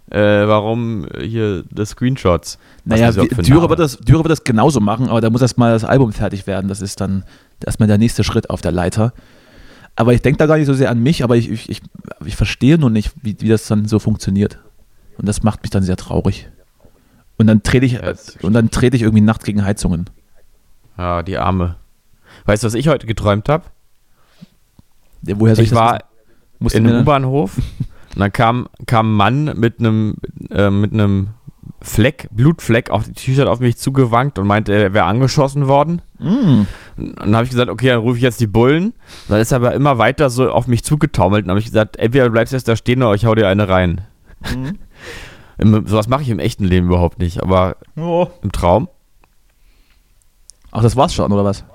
äh, warum hier das Screenshots? Naja, Dürer wird, das, Dürer wird das genauso machen, aber da muss erstmal das Album fertig werden. Das ist dann erstmal der nächste Schritt auf der Leiter. Aber ich denke da gar nicht so sehr an mich, aber ich, ich, ich, ich verstehe nur nicht, wie, wie das dann so funktioniert. Und das macht mich dann sehr traurig. Und dann trete ich, ja, und dann trete ich irgendwie nachts gegen Heizungen. Ja, die Arme. Weißt du, was ich heute geträumt habe? Woher soll ich, ich war in einem U-Bahnhof und dann kam, kam ein Mann mit einem äh, mit einem Fleck, Blutfleck auf die T-Shirt auf mich zugewankt und meinte, er wäre angeschossen worden. Mm. Und dann habe ich gesagt, okay, dann rufe ich jetzt die Bullen. Dann ist er aber immer weiter so auf mich zugetaumelt und habe ich gesagt, entweder du bleibst jetzt da stehen oder ich hau dir eine rein. Mm. sowas mache ich im echten Leben überhaupt nicht, aber oh. im Traum. Ach, das war's schon, oder was?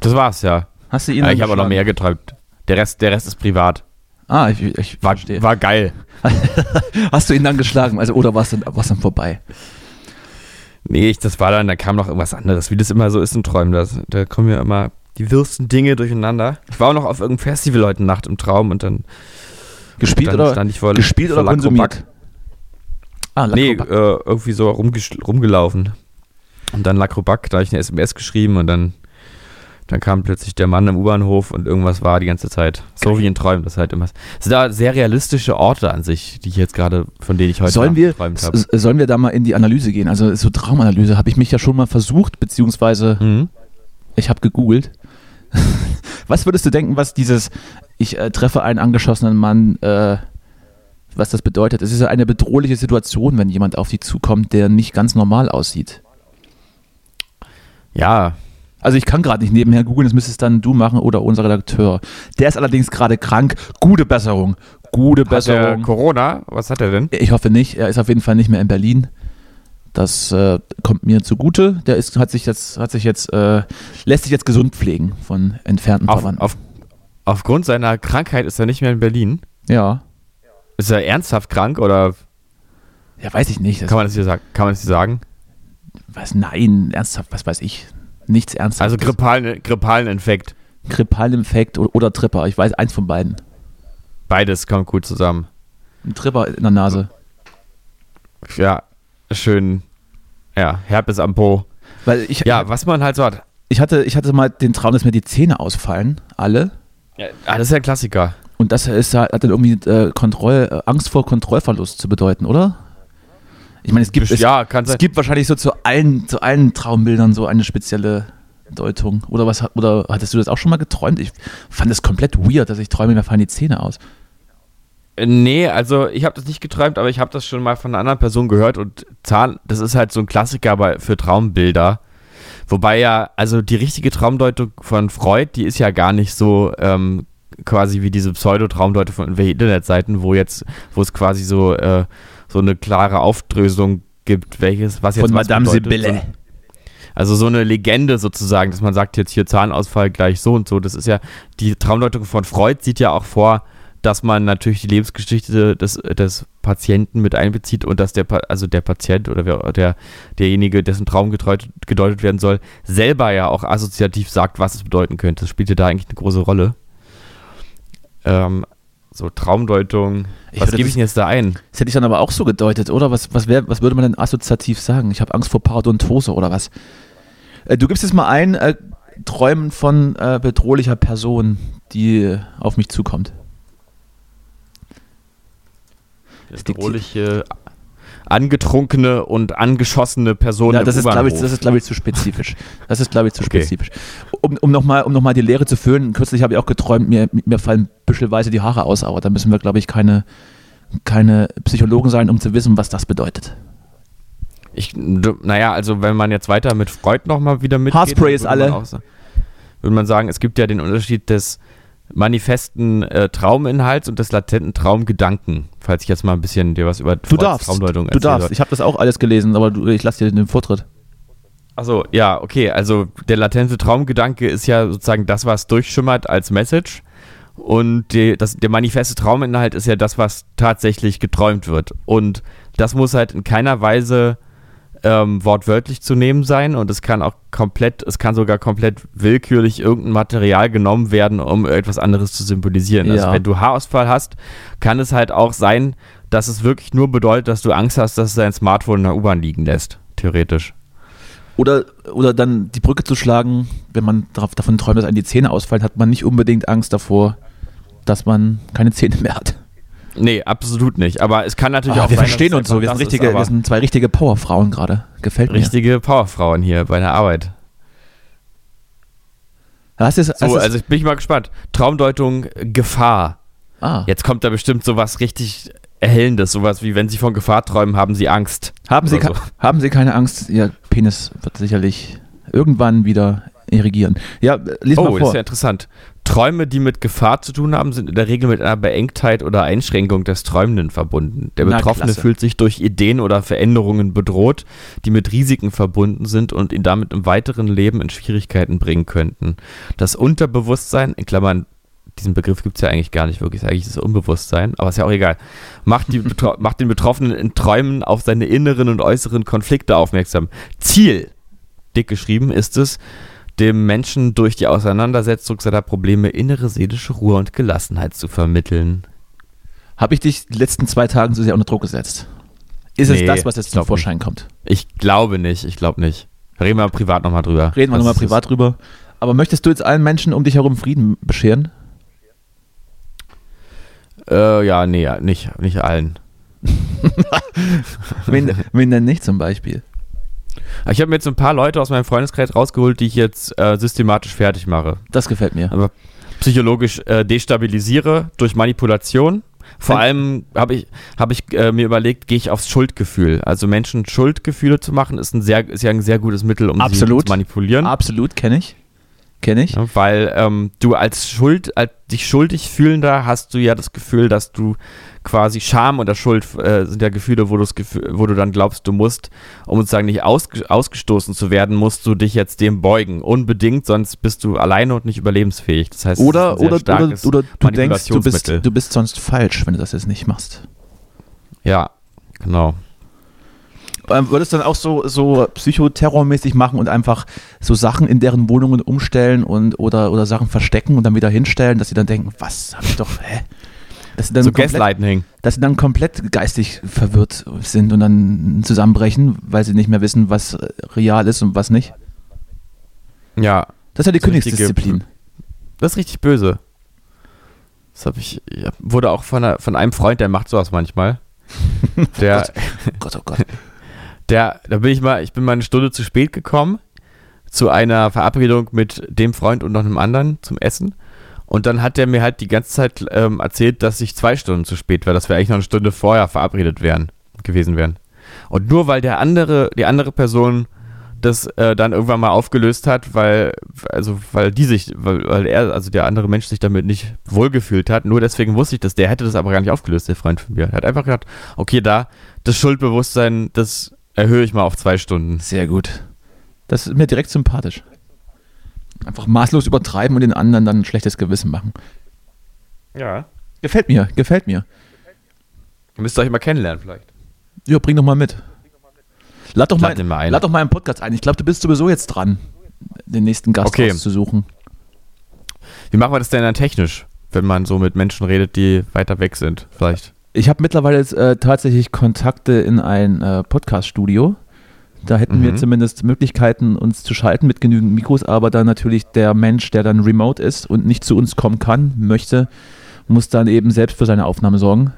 Das war's, ja. Hast du ihn ja, Ich habe noch mehr geträumt. Der Rest, der Rest ist privat. Ah, ich, ich war, verstehe. War geil. Hast du ihn dann geschlagen? Also, oder war es dann, dann vorbei? Nee, ich, das war dann, da kam noch irgendwas anderes, wie das immer so ist in Träumen. Das, da kommen ja immer die wirsten Dinge durcheinander. Ich war auch noch auf irgendeinem Festival heute Nacht im Traum und dann. Gespielt dann oder, stand ich vor, gespielt oder konsumiert? Ah, nee, äh, irgendwie so rumgelaufen. Und dann Lacrobac, da habe ich eine SMS geschrieben und dann dann kam plötzlich der Mann im U-Bahnhof und irgendwas war die ganze Zeit. So wie in Träumen, das halt immer. Sind da sehr realistische Orte an sich, die ich jetzt gerade, von denen ich heute sollen wir, habe. Sollen wir da mal in die Analyse gehen? Also so Traumanalyse habe ich mich ja schon mal versucht, beziehungsweise mhm. ich habe gegoogelt. Was würdest du denken, was dieses, ich äh, treffe einen angeschossenen Mann, äh, was das bedeutet? Es ist ja eine bedrohliche Situation, wenn jemand auf dich zukommt, der nicht ganz normal aussieht. Ja. Also ich kann gerade nicht nebenher googeln, das müsstest dann du machen oder unser Redakteur. Der ist allerdings gerade krank. Gute Besserung. Gute Besserung. Hat er Corona? Was hat er denn? Ich hoffe nicht. Er ist auf jeden Fall nicht mehr in Berlin. Das äh, kommt mir zugute. Der ist, hat sich jetzt, hat sich jetzt, äh, lässt sich jetzt gesund pflegen von entfernten auf, Verwandten. Auf, aufgrund seiner Krankheit ist er nicht mehr in Berlin. Ja. Ist er ernsthaft krank oder? Ja, weiß ich nicht. kann man das hier sagen? Kann man das hier sagen? Was? Nein, ernsthaft, was weiß ich. Nichts ernsthaft. Also grippalen, grippalen Infekt. Grippalen Infekt oder, oder Tripper. Ich weiß eins von beiden. Beides kommt gut zusammen. Ein Tripper in der Nase. Ja, schön. Ja, Herpes am Po. Weil ich, ja, was man halt so hat. Ich hatte, ich hatte mal den Traum, dass mir die Zähne ausfallen. Alle. Ja, ah, das ist ja ein Klassiker. Und das ist, hat dann irgendwie äh, Kontroll, äh, Angst vor Kontrollverlust zu bedeuten, oder? Ich meine, es gibt, es, ja, es gibt wahrscheinlich so zu allen, zu allen Traumbildern so eine spezielle Deutung. Oder was oder hattest du das auch schon mal geträumt? Ich fand es komplett weird, dass ich träume, mir fallen die Zähne aus. Äh, nee, also ich habe das nicht geträumt, aber ich habe das schon mal von einer anderen Person gehört und Zahn, das ist halt so ein Klassiker bei, für Traumbilder. Wobei ja, also die richtige Traumdeutung von Freud, die ist ja gar nicht so ähm, quasi wie diese Pseudo-Traumdeutung von Internetseiten, wo jetzt, wo es quasi so, äh, so eine klare Aufdröselung gibt, welches, was jetzt Von Madame Sibylle. Also so eine Legende sozusagen, dass man sagt jetzt hier Zahnausfall gleich so und so. Das ist ja, die Traumdeutung von Freud sieht ja auch vor, dass man natürlich die Lebensgeschichte des, des Patienten mit einbezieht und dass der, also der Patient oder wer, der, derjenige, dessen Traum gedeutet, gedeutet werden soll, selber ja auch assoziativ sagt, was es bedeuten könnte. Das spielt ja da eigentlich eine große Rolle. Ähm, so Traumdeutung. Ich was gebe ich denn jetzt da ein? Das hätte ich dann aber auch so gedeutet, oder? Was, was, wär, was würde man denn assoziativ sagen? Ich habe Angst vor Parodontose oder was? Äh, du gibst jetzt mal ein, äh, Träumen von äh, bedrohlicher Person, die auf mich zukommt. Bedrohliche angetrunkene und angeschossene Personen ja, das ist, glaube ich, das ist, glaube ich, zu spezifisch. Das ist, glaube ich, zu okay. spezifisch. Um, um nochmal um noch die Lehre zu führen, kürzlich habe ich auch geträumt, mir, mir fallen büschelweise die Haare aus, aber da müssen wir, glaube ich, keine, keine Psychologen sein, um zu wissen, was das bedeutet. Ich, naja, also wenn man jetzt weiter mit Freud nochmal wieder mitgeht, Haarspray ist alle. Würde man sagen, es gibt ja den Unterschied des manifesten äh, Trauminhalts und des latenten Traumgedanken. Falls ich jetzt mal ein bisschen dir was über du darfst, Traumdeutung Du darfst, ich habe das auch alles gelesen, aber du, ich lasse dir den Vortritt. Achso, ja, okay. Also der latente Traumgedanke ist ja sozusagen das, was durchschimmert als Message. Und die, das, der manifeste Trauminhalt ist ja das, was tatsächlich geträumt wird. Und das muss halt in keiner Weise ähm, wortwörtlich zu nehmen sein und es kann auch komplett, es kann sogar komplett willkürlich irgendein Material genommen werden, um etwas anderes zu symbolisieren. Also ja. Also wenn du Haarausfall hast, kann es halt auch sein, dass es wirklich nur bedeutet, dass du Angst hast, dass dein Smartphone in der U-Bahn liegen lässt, theoretisch. Oder, oder dann die Brücke zu schlagen, wenn man davon träumt, dass einem die Zähne ausfallen, hat man nicht unbedingt Angst davor, dass man keine Zähne mehr hat. Nee, absolut nicht. Aber es kann natürlich oh, auch wir sein. Verstehen uns so. Wir sind, richtige, ist, wir sind zwei richtige Powerfrauen gerade. Gefällt mir. Richtige Powerfrauen hier bei der Arbeit. Das ist, das so, also ich bin mal gespannt. Traumdeutung Gefahr. Ah. Jetzt kommt da bestimmt sowas richtig Erhellendes, sowas wie wenn Sie von Gefahr träumen, haben Sie Angst. Haben Sie, so. haben Sie keine Angst, Ihr Penis wird sicherlich irgendwann wieder irrigieren. Ja, lies oh, mal vor. Oh, ist ja interessant. Träume, die mit Gefahr zu tun haben, sind in der Regel mit einer Beengtheit oder Einschränkung des Träumenden verbunden. Der Betroffene fühlt sich durch Ideen oder Veränderungen bedroht, die mit Risiken verbunden sind und ihn damit im weiteren Leben in Schwierigkeiten bringen könnten. Das Unterbewusstsein, in Klammern, diesen Begriff gibt es ja eigentlich gar nicht wirklich, eigentlich ist es Unbewusstsein, aber ist ja auch egal, macht, die, macht den Betroffenen in Träumen auf seine inneren und äußeren Konflikte aufmerksam. Ziel, dick geschrieben, ist es, dem Menschen durch die Auseinandersetzung seiner Probleme innere seelische Ruhe und Gelassenheit zu vermitteln. Habe ich dich die letzten zwei Tage so sehr unter Druck gesetzt? Ist nee, es das, was jetzt zum Vorschein nicht. kommt? Ich glaube nicht, ich glaube nicht. Reden wir privat nochmal drüber. Reden wir nochmal privat drüber. Aber möchtest du jetzt allen Menschen um dich herum Frieden bescheren? Äh, ja, nee, nicht, nicht allen. wen, wen denn nicht zum Beispiel? Ich habe mir jetzt ein paar Leute aus meinem Freundeskreis rausgeholt, die ich jetzt äh, systematisch fertig mache. Das gefällt mir. Aber psychologisch äh, destabilisiere durch Manipulation. Vor allem habe ich, hab ich äh, mir überlegt, gehe ich aufs Schuldgefühl. Also Menschen Schuldgefühle zu machen, ist, ein sehr, ist ja ein sehr gutes Mittel, um Absolut. sie zu manipulieren. Absolut, kenne ich. Kenne ich. Ja, weil ähm, du als Schuld, als dich schuldig fühlender hast du ja das Gefühl, dass du quasi Scham oder Schuld äh, sind ja Gefühle, wo, wo du dann glaubst, du musst, um sozusagen nicht ausge ausgestoßen zu werden, musst du dich jetzt dem beugen. Unbedingt, sonst bist du alleine und nicht überlebensfähig. Das heißt, oder, oder, oder, oder du denkst, du bist, du bist sonst falsch, wenn du das jetzt nicht machst. Ja, genau. Ähm, würdest du dann auch so, so psychoterrormäßig machen und einfach so Sachen in deren Wohnungen umstellen und oder, oder Sachen verstecken und dann wieder hinstellen, dass sie dann denken, was hab ich doch, hä? Dass sie dann so komplett, Dass sie dann komplett geistig verwirrt sind und dann zusammenbrechen, weil sie nicht mehr wissen, was real ist und was nicht. Ja. Das ist ja die Königsdisziplin. Das ist richtig böse. Das habe ich, ja, wurde auch von, einer, von einem Freund, der macht sowas manchmal. Der, oh Gott, oh Gott. Der, da bin ich mal, ich bin mal eine Stunde zu spät gekommen zu einer Verabredung mit dem Freund und noch einem anderen zum Essen. Und dann hat der mir halt die ganze Zeit ähm, erzählt, dass ich zwei Stunden zu spät war, dass wir eigentlich noch eine Stunde vorher verabredet wären, gewesen wären. Und nur weil der andere, die andere Person das äh, dann irgendwann mal aufgelöst hat, weil, also, weil die sich, weil, weil er, also der andere Mensch sich damit nicht wohlgefühlt hat, nur deswegen wusste ich das, der hätte das aber gar nicht aufgelöst, der Freund von mir. Er hat einfach gesagt, okay, da, das Schuldbewusstsein, das erhöhe ich mal auf zwei Stunden. Sehr gut. Das ist mir direkt sympathisch. Einfach maßlos übertreiben und den anderen dann ein schlechtes Gewissen machen. Ja. Gefällt mir, gefällt mir. Ihr müsst euch mal kennenlernen vielleicht. Ja, bring doch mal mit. Lad doch, mal, mal lad doch mal einen Podcast ein. Ich glaube, du bist sowieso jetzt dran, den nächsten Gast okay. auszusuchen. Wie machen wir das denn dann technisch, wenn man so mit Menschen redet, die weiter weg sind, vielleicht? Ich habe mittlerweile jetzt, äh, tatsächlich Kontakte in ein äh, Podcast-Studio. Da hätten mhm. wir zumindest Möglichkeiten, uns zu schalten mit genügend Mikros, aber dann natürlich der Mensch, der dann remote ist und nicht zu uns kommen kann, möchte, muss dann eben selbst für seine Aufnahme sorgen.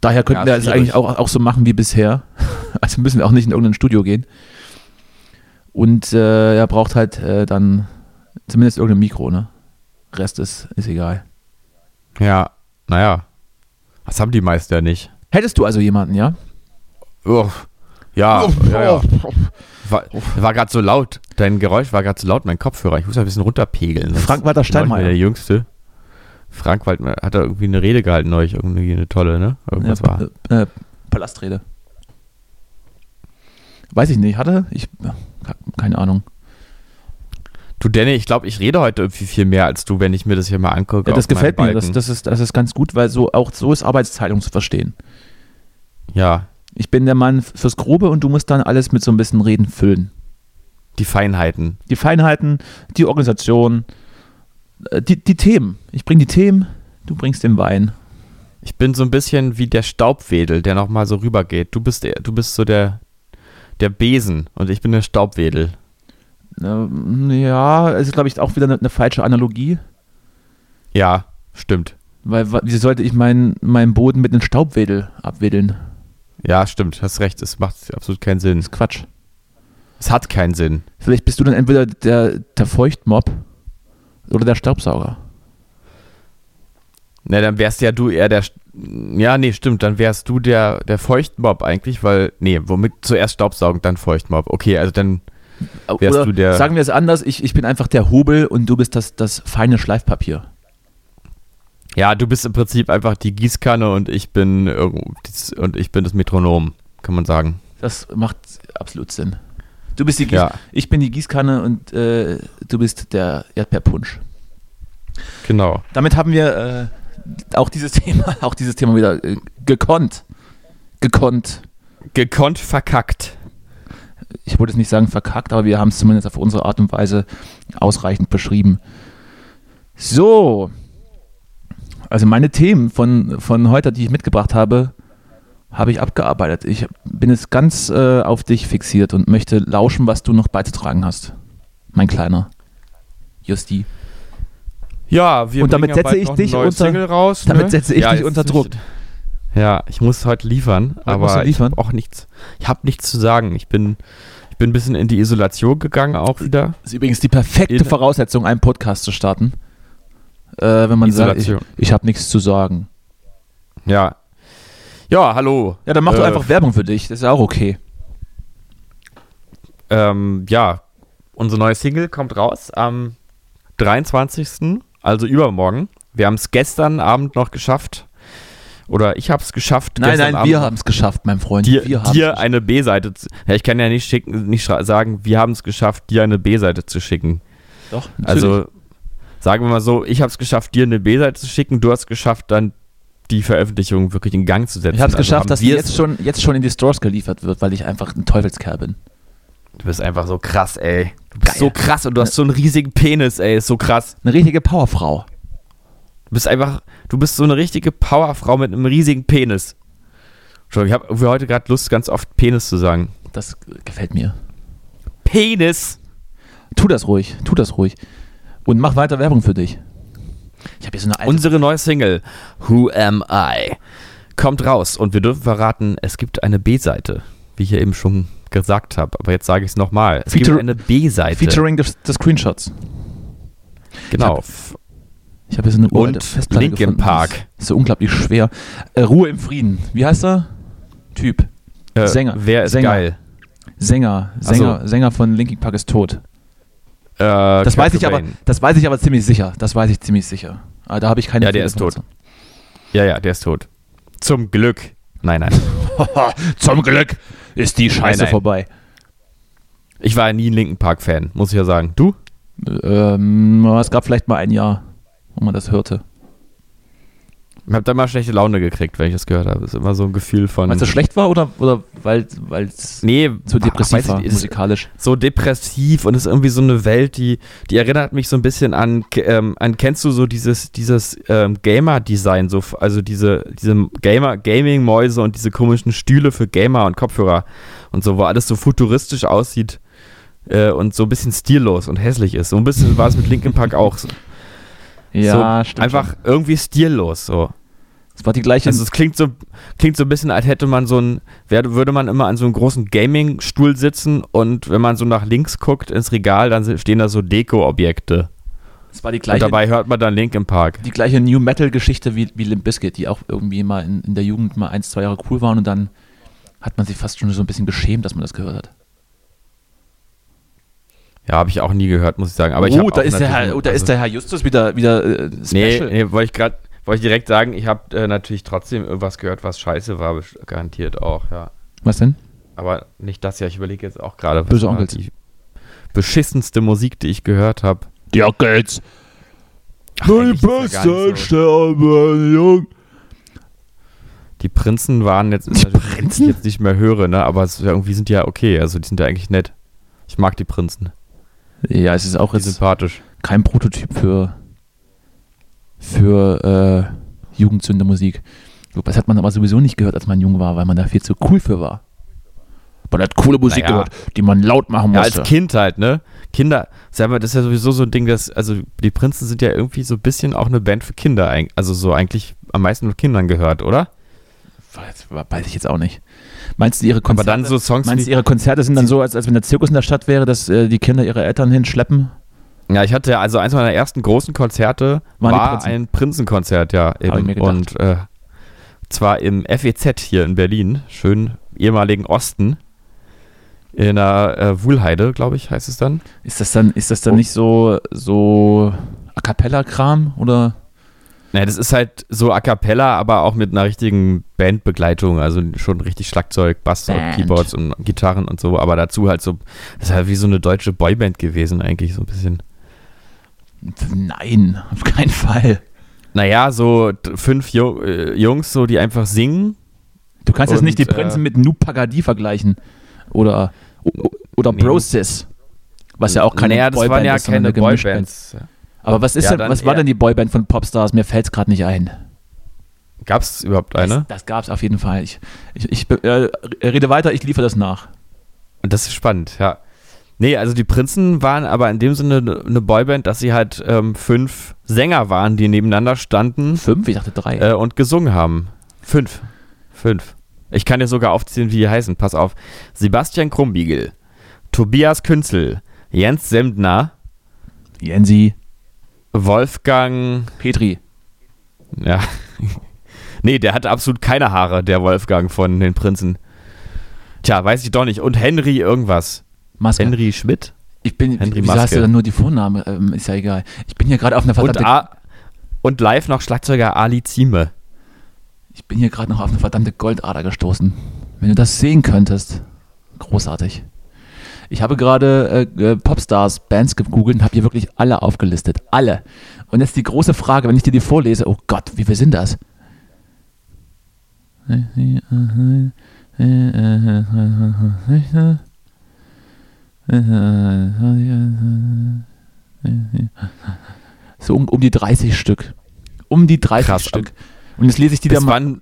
Daher könnten ja, wir es eigentlich auch, auch so machen wie bisher. Also müssen wir auch nicht in irgendein Studio gehen. Und äh, er braucht halt äh, dann zumindest irgendein Mikro, ne? Rest ist, ist egal. Ja, naja. Das haben die meisten ja nicht. Hättest du also jemanden, ja? Oh, ja, oh, ja, ja. War, war gerade so laut. Dein Geräusch war gerade so laut, mein Kopfhörer. Ich muss ein bisschen runterpegeln. Frank-Walter Steinmeier. Der Jüngste. Frank Waldmeier hat da irgendwie eine Rede gehalten neulich, irgendwie eine tolle, ne? Irgendwas ja, war. Äh, Palastrede. Weiß ich nicht, hatte? Ich, keine Ahnung. Du, Danny, ich glaube, ich rede heute irgendwie viel mehr als du, wenn ich mir das hier mal angucke. Ja, das gefällt mir. Das, das, ist, das ist ganz gut, weil so auch so ist Arbeitsteilung zu verstehen. Ja. Ich bin der Mann fürs Grobe und du musst dann alles mit so ein bisschen Reden füllen. Die Feinheiten. Die Feinheiten, die Organisation, äh, die, die Themen. Ich bringe die Themen, du bringst den Wein. Ich bin so ein bisschen wie der Staubwedel, der nochmal so rübergeht. Du bist, der, du bist so der, der Besen und ich bin der Staubwedel. Ähm, ja, ist, glaube ich, auch wieder eine, eine, falsche Analogie. Ja, stimmt. Weil, wie sollte ich meinen mein Boden mit einem Staubwedel abwedeln? Ja, stimmt, hast recht, es macht absolut keinen Sinn. Das ist Quatsch. Es hat keinen Sinn. Vielleicht bist du dann entweder der, der Feuchtmob oder der Staubsauger. Na, dann wärst ja du eher der. Ja, nee, stimmt. Dann wärst du der, der Feuchtmob eigentlich, weil. Nee, womit zuerst Staubsaugen, dann Feuchtmob. Okay, also dann wärst Oder du der. Sagen wir es anders, ich, ich bin einfach der Hobel und du bist das, das feine Schleifpapier. Ja, du bist im Prinzip einfach die Gießkanne und ich bin und ich bin das Metronom, kann man sagen. Das macht absolut Sinn. Du bist die Gieß ja. ich bin die Gießkanne und äh, du bist der Erdbeerpunsch. Genau. Damit haben wir äh, auch dieses Thema, auch dieses Thema wieder äh, gekonnt. Gekonnt. Gekonnt verkackt ich wollte es nicht sagen verkackt, aber wir haben es zumindest auf unsere Art und Weise ausreichend beschrieben. So. Also meine Themen von, von heute, die ich mitgebracht habe, habe ich abgearbeitet. Ich bin jetzt ganz äh, auf dich fixiert und möchte lauschen, was du noch beizutragen hast. Mein Kleiner. Justi. Ja, wir und damit setze ich dich unter, raus, damit ne? setze ich ja, dich unter Druck. Ja, ich muss heute liefern, heute aber liefern? ich habe auch nichts. Ich habe nichts zu sagen. Ich bin Ich bin ein bisschen in die Isolation gegangen auch wieder. Das ist übrigens die perfekte in Voraussetzung, einen Podcast zu starten. Äh, wenn man Isolation. sagt, ich, ich habe nichts zu sagen. Ja. Ja, hallo. Ja, dann mach äh, du einfach Werbung für dich. Das ist ja auch okay. Ähm, ja, unsere neue Single kommt raus am 23. Also übermorgen. Wir haben es gestern Abend noch geschafft. Oder ich habe es geschafft. Nein, nein, Abend wir haben es geschafft, mein Freund. Dir, dir eine B-Seite zu. Ja, ich kann ja nicht schicken, nicht sagen, wir haben es geschafft, dir eine B-Seite zu schicken. Doch, natürlich. Also sagen wir mal so, ich habe es geschafft, dir eine B-Seite zu schicken, du hast es geschafft, dann die Veröffentlichung wirklich in Gang zu setzen. Ich habe es also geschafft, dass die jetzt schon, jetzt schon in die Stores geliefert wird, weil ich einfach ein Teufelskerl bin. Du bist einfach so krass, ey. Du bist Geil. so krass und du hast so einen riesigen Penis, ey. Ist so krass. Eine richtige Powerfrau. Du bist einfach, du bist so eine richtige Powerfrau mit einem riesigen Penis. Entschuldigung, ich habe heute gerade Lust, ganz oft Penis zu sagen. Das gefällt mir. Penis! Tu das ruhig, tu das ruhig. Und mach weiter Werbung für dich. Ich habe hier so eine alte Unsere neue Single, Who Am I, kommt raus und wir dürfen verraten, es gibt eine B-Seite, wie ich ja eben schon gesagt habe. Aber jetzt sage ich es nochmal. Es Feature, gibt eine B-Seite. Featuring the, the Screenshots. Genau. Ich habe hab jetzt eine und Festplatte Linkin gefunden. Park. Das ist so unglaublich schwer. Äh, Ruhe im Frieden. Wie heißt er? Typ. Äh, Sänger. Wer ist Sänger. geil? Sänger. Sänger, so. Sänger von Linkin Park ist tot. Äh, das, weiß ich aber, das weiß ich aber ziemlich sicher. Das weiß ich ziemlich sicher. Aber da habe ich keine Ja, der ist tot. Ja, ja, der ist tot. Zum Glück. Nein, nein. Zum Glück ist die Scheiße nein, nein. vorbei. Ich war nie ein Linken Park-Fan, muss ich ja sagen. Du? Ähm, es gab vielleicht mal ein Jahr, wo man das hörte. Ich habe da mal schlechte Laune gekriegt, wenn ich das gehört habe. Das ist immer so ein Gefühl von. Weil es schlecht war oder, oder weil es nee, so depressiv war, musikalisch? So depressiv und es ist irgendwie so eine Welt, die, die erinnert mich so ein bisschen an, ähm, an kennst du so dieses, dieses ähm, Gamer-Design, so, also diese, diese Gamer, Gaming-Mäuse und diese komischen Stühle für Gamer und Kopfhörer und so, wo alles so futuristisch aussieht äh, und so ein bisschen stillos und hässlich ist. So ein bisschen war es mit Linkin Park auch. So. Ja, so stimmt. Einfach schon. irgendwie stillos so. Es war die gleiche. Also es klingt so, klingt so ein bisschen, als hätte man so ein, würde man immer an so einem großen Gaming-Stuhl sitzen und wenn man so nach links guckt ins Regal, dann stehen da so Deko-Objekte. Es war die gleiche. Und dabei hört man dann Link im Park. Die gleiche New Metal-Geschichte wie, wie Limp Bizkit, die auch irgendwie mal in, in der Jugend mal ein, zwei Jahre cool waren und dann hat man sich fast schon so ein bisschen geschämt, dass man das gehört hat. Ja, habe ich auch nie gehört, muss ich sagen. Aber oh, ich da, ist der, Herr, oh, da ist der Herr Justus wieder, wieder äh, special. Nee, nee wollte ich gerade wollte ich direkt sagen, ich habe äh, natürlich trotzdem irgendwas gehört, was scheiße war, garantiert auch, ja. Was denn? Aber nicht das ja, ich überlege jetzt auch gerade, was war die beschissenste Musik, die ich gehört habe. Die Onkels. Die beste Sterben, Die Prinzen waren jetzt, die Prinzen? ich jetzt nicht mehr höre, ne? aber es, irgendwie sind die ja okay, also die sind ja eigentlich nett. Ich mag die Prinzen. Ja, es ist auch jetzt sympathisch. Kein Prototyp für, für äh, Jugendsünde-Musik. Das hat man aber sowieso nicht gehört, als man jung war, weil man da viel zu cool für war. Man hat coole Musik naja. gehört, die man laut machen musste. Ja, als Kind halt, ne? Kinder, das ist ja sowieso so ein Ding, dass, also die Prinzen sind ja irgendwie so ein bisschen auch eine Band für Kinder, also so eigentlich am meisten mit Kindern gehört, oder? Weiß ich jetzt auch nicht. Meinst du, ihre Konzerte, Aber dann so Songs meinst du, ihre Konzerte sind dann so, als, als wenn der Zirkus in der Stadt wäre, dass äh, die Kinder ihre Eltern hinschleppen? Ja, ich hatte also eins meiner ersten großen Konzerte Waren war Prinzen? ein Prinzenkonzert, ja. Eben. Und äh, zwar im FEZ hier in Berlin, schön ehemaligen Osten. In der äh, Wuhlheide, glaube ich, heißt es dann. Ist das dann, ist das dann oh. nicht so, so A Cappella-Kram oder? Naja, das ist halt so a cappella, aber auch mit einer richtigen Bandbegleitung. Also schon richtig Schlagzeug, Bass Band. und Keyboards und Gitarren und so. Aber dazu halt so, das ist halt wie so eine deutsche Boyband gewesen, eigentlich so ein bisschen. Nein, auf keinen Fall. Naja, so fünf äh, Jungs, so die einfach singen. Du kannst und, jetzt nicht die Prinzen äh, mit Noob Pagadi vergleichen. Oder, oder nee. Brosis. Was ja auch keine naja, das Boyband waren ja ist, keine Boybands. Ja. Aber was ist ja, denn, was war denn die Boyband von Popstars? Mir fällt es gerade nicht ein. Gab es überhaupt eine? Das, das gab es auf jeden Fall. Ich, ich, ich äh, rede weiter, ich liefere das nach. Und das ist spannend, ja. Nee, also die Prinzen waren aber in dem Sinne eine Boyband, dass sie halt ähm, fünf Sänger waren, die nebeneinander standen. Fünf? Ich dachte drei. Äh, und gesungen haben. Fünf. Fünf. Ich kann dir sogar aufzählen, wie die heißen. Pass auf. Sebastian Krumbiegel, Tobias Künzel, Jens Semdner, Jensi, Wolfgang Petri. Ja. nee, der hat absolut keine Haare, der Wolfgang von den Prinzen. Tja, weiß ich doch nicht. Und Henry irgendwas. Maske. Henry Schmidt? Ich bin, Henry wieso hast du dann nur die Vorname? Ähm, ist ja egal. Ich bin hier gerade auf einer Und, verdammte, A und live noch Schlagzeuger Ali Zieme. ich bin hier gerade noch auf eine verdammte Goldader gestoßen. Wenn du das sehen könntest. Großartig. Ich habe gerade äh, äh, Popstars, Bands gegoogelt und habe hier wirklich alle aufgelistet. Alle. Und jetzt die große Frage, wenn ich dir die vorlese, oh Gott, wie viel sind das? So um, um die 30 Stück. Um die 30 Krass. Stück. Und jetzt lese ich die da Bis mal. wann,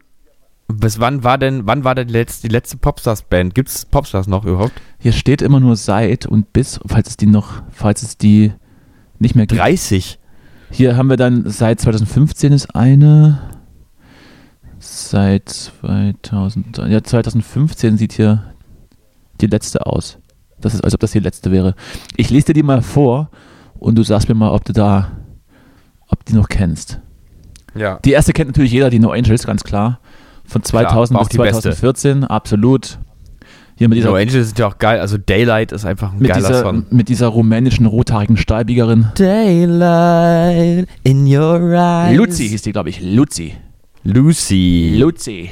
bis wann war denn, wann war denn die letzte, die letzte Popstars-Band? Gibt es Popstars noch überhaupt? Hier steht immer nur seit und bis, falls es die noch, falls es die nicht mehr gibt. 30. Hier haben wir dann seit 2015 ist eine. Seit 2000, ja, 2015 sieht hier die letzte aus. Das ist, als ob das die letzte wäre. Ich lese dir die mal vor und du sagst mir mal, ob du da, ob die noch kennst. Ja. Die erste kennt natürlich jeder, die No Angels, ganz klar. Von 2000 war auch bis die beste. 2014, absolut. Hier mit dieser, No Angels sind ja auch geil. Also Daylight ist einfach ein mit geiler dieser, Song. mit dieser rumänischen rothaarigen Stahlbiegerin. Daylight in your eyes. Luzi hieß die, glaube ich. Luzi. Lucy. Luzi.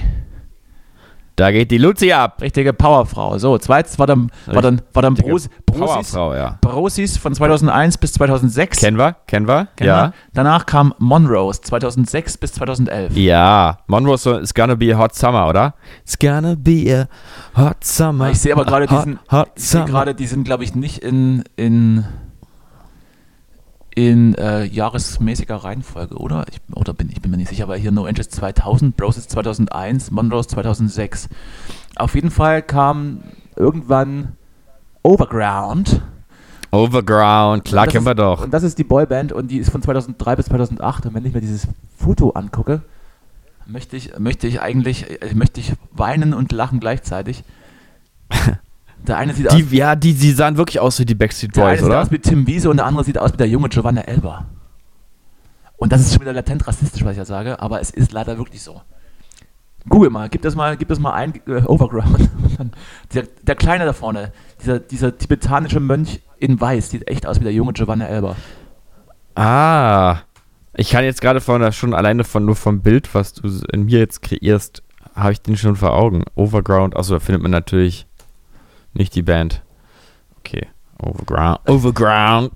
Da geht die Lucy ab. Richtige Powerfrau. So, zweites war dann, war dann, war dann Bros, Brosis, Powerfrau, ja. Brosis von 2001 bis 2006. Kennen wir? Kennen wir? Kennen ja. wir? Danach kam Monrose 2006 bis 2011. Ja. Monroe so, it's gonna be a hot summer, oder? It's gonna be a hot summer. Ich sehe aber gerade hot, diesen, hot ich sehe summer. gerade, die sind, glaube ich, nicht in, in, in äh, jahresmäßiger Reihenfolge, oder? Ich, oder bin ich bin mir nicht sicher, aber hier No Angels 2000, Brosis 2001, Monrose 2006. Auf jeden Fall kam irgendwann Overground. Overground, klar kennen wir ist, doch. Und das ist die Boyband und die ist von 2003 bis 2008. Und wenn ich mir dieses Foto angucke, möchte ich, möchte ich eigentlich, äh, möchte ich weinen und lachen gleichzeitig. Der eine sieht aus, Die, ja, die, die sahen wirklich aus wie die Backstreet der eine Boys, sieht oder? aus wie Tim Wiese und der andere sieht aus wie der junge Giovanna Elba. Und das ist schon wieder latent rassistisch, was ich ja sage, aber es ist leider wirklich so. Google mal, gib das mal, gib das mal ein, äh, Overground. Der, der Kleine da vorne, dieser, dieser tibetanische Mönch in Weiß, sieht echt aus wie der junge Giovanna Elba. Ah. Ich kann jetzt gerade von schon alleine von nur vom Bild, was du in mir jetzt kreierst, habe ich den schon vor Augen. Overground, also da findet man natürlich nicht die Band. Okay. Overground. Overground.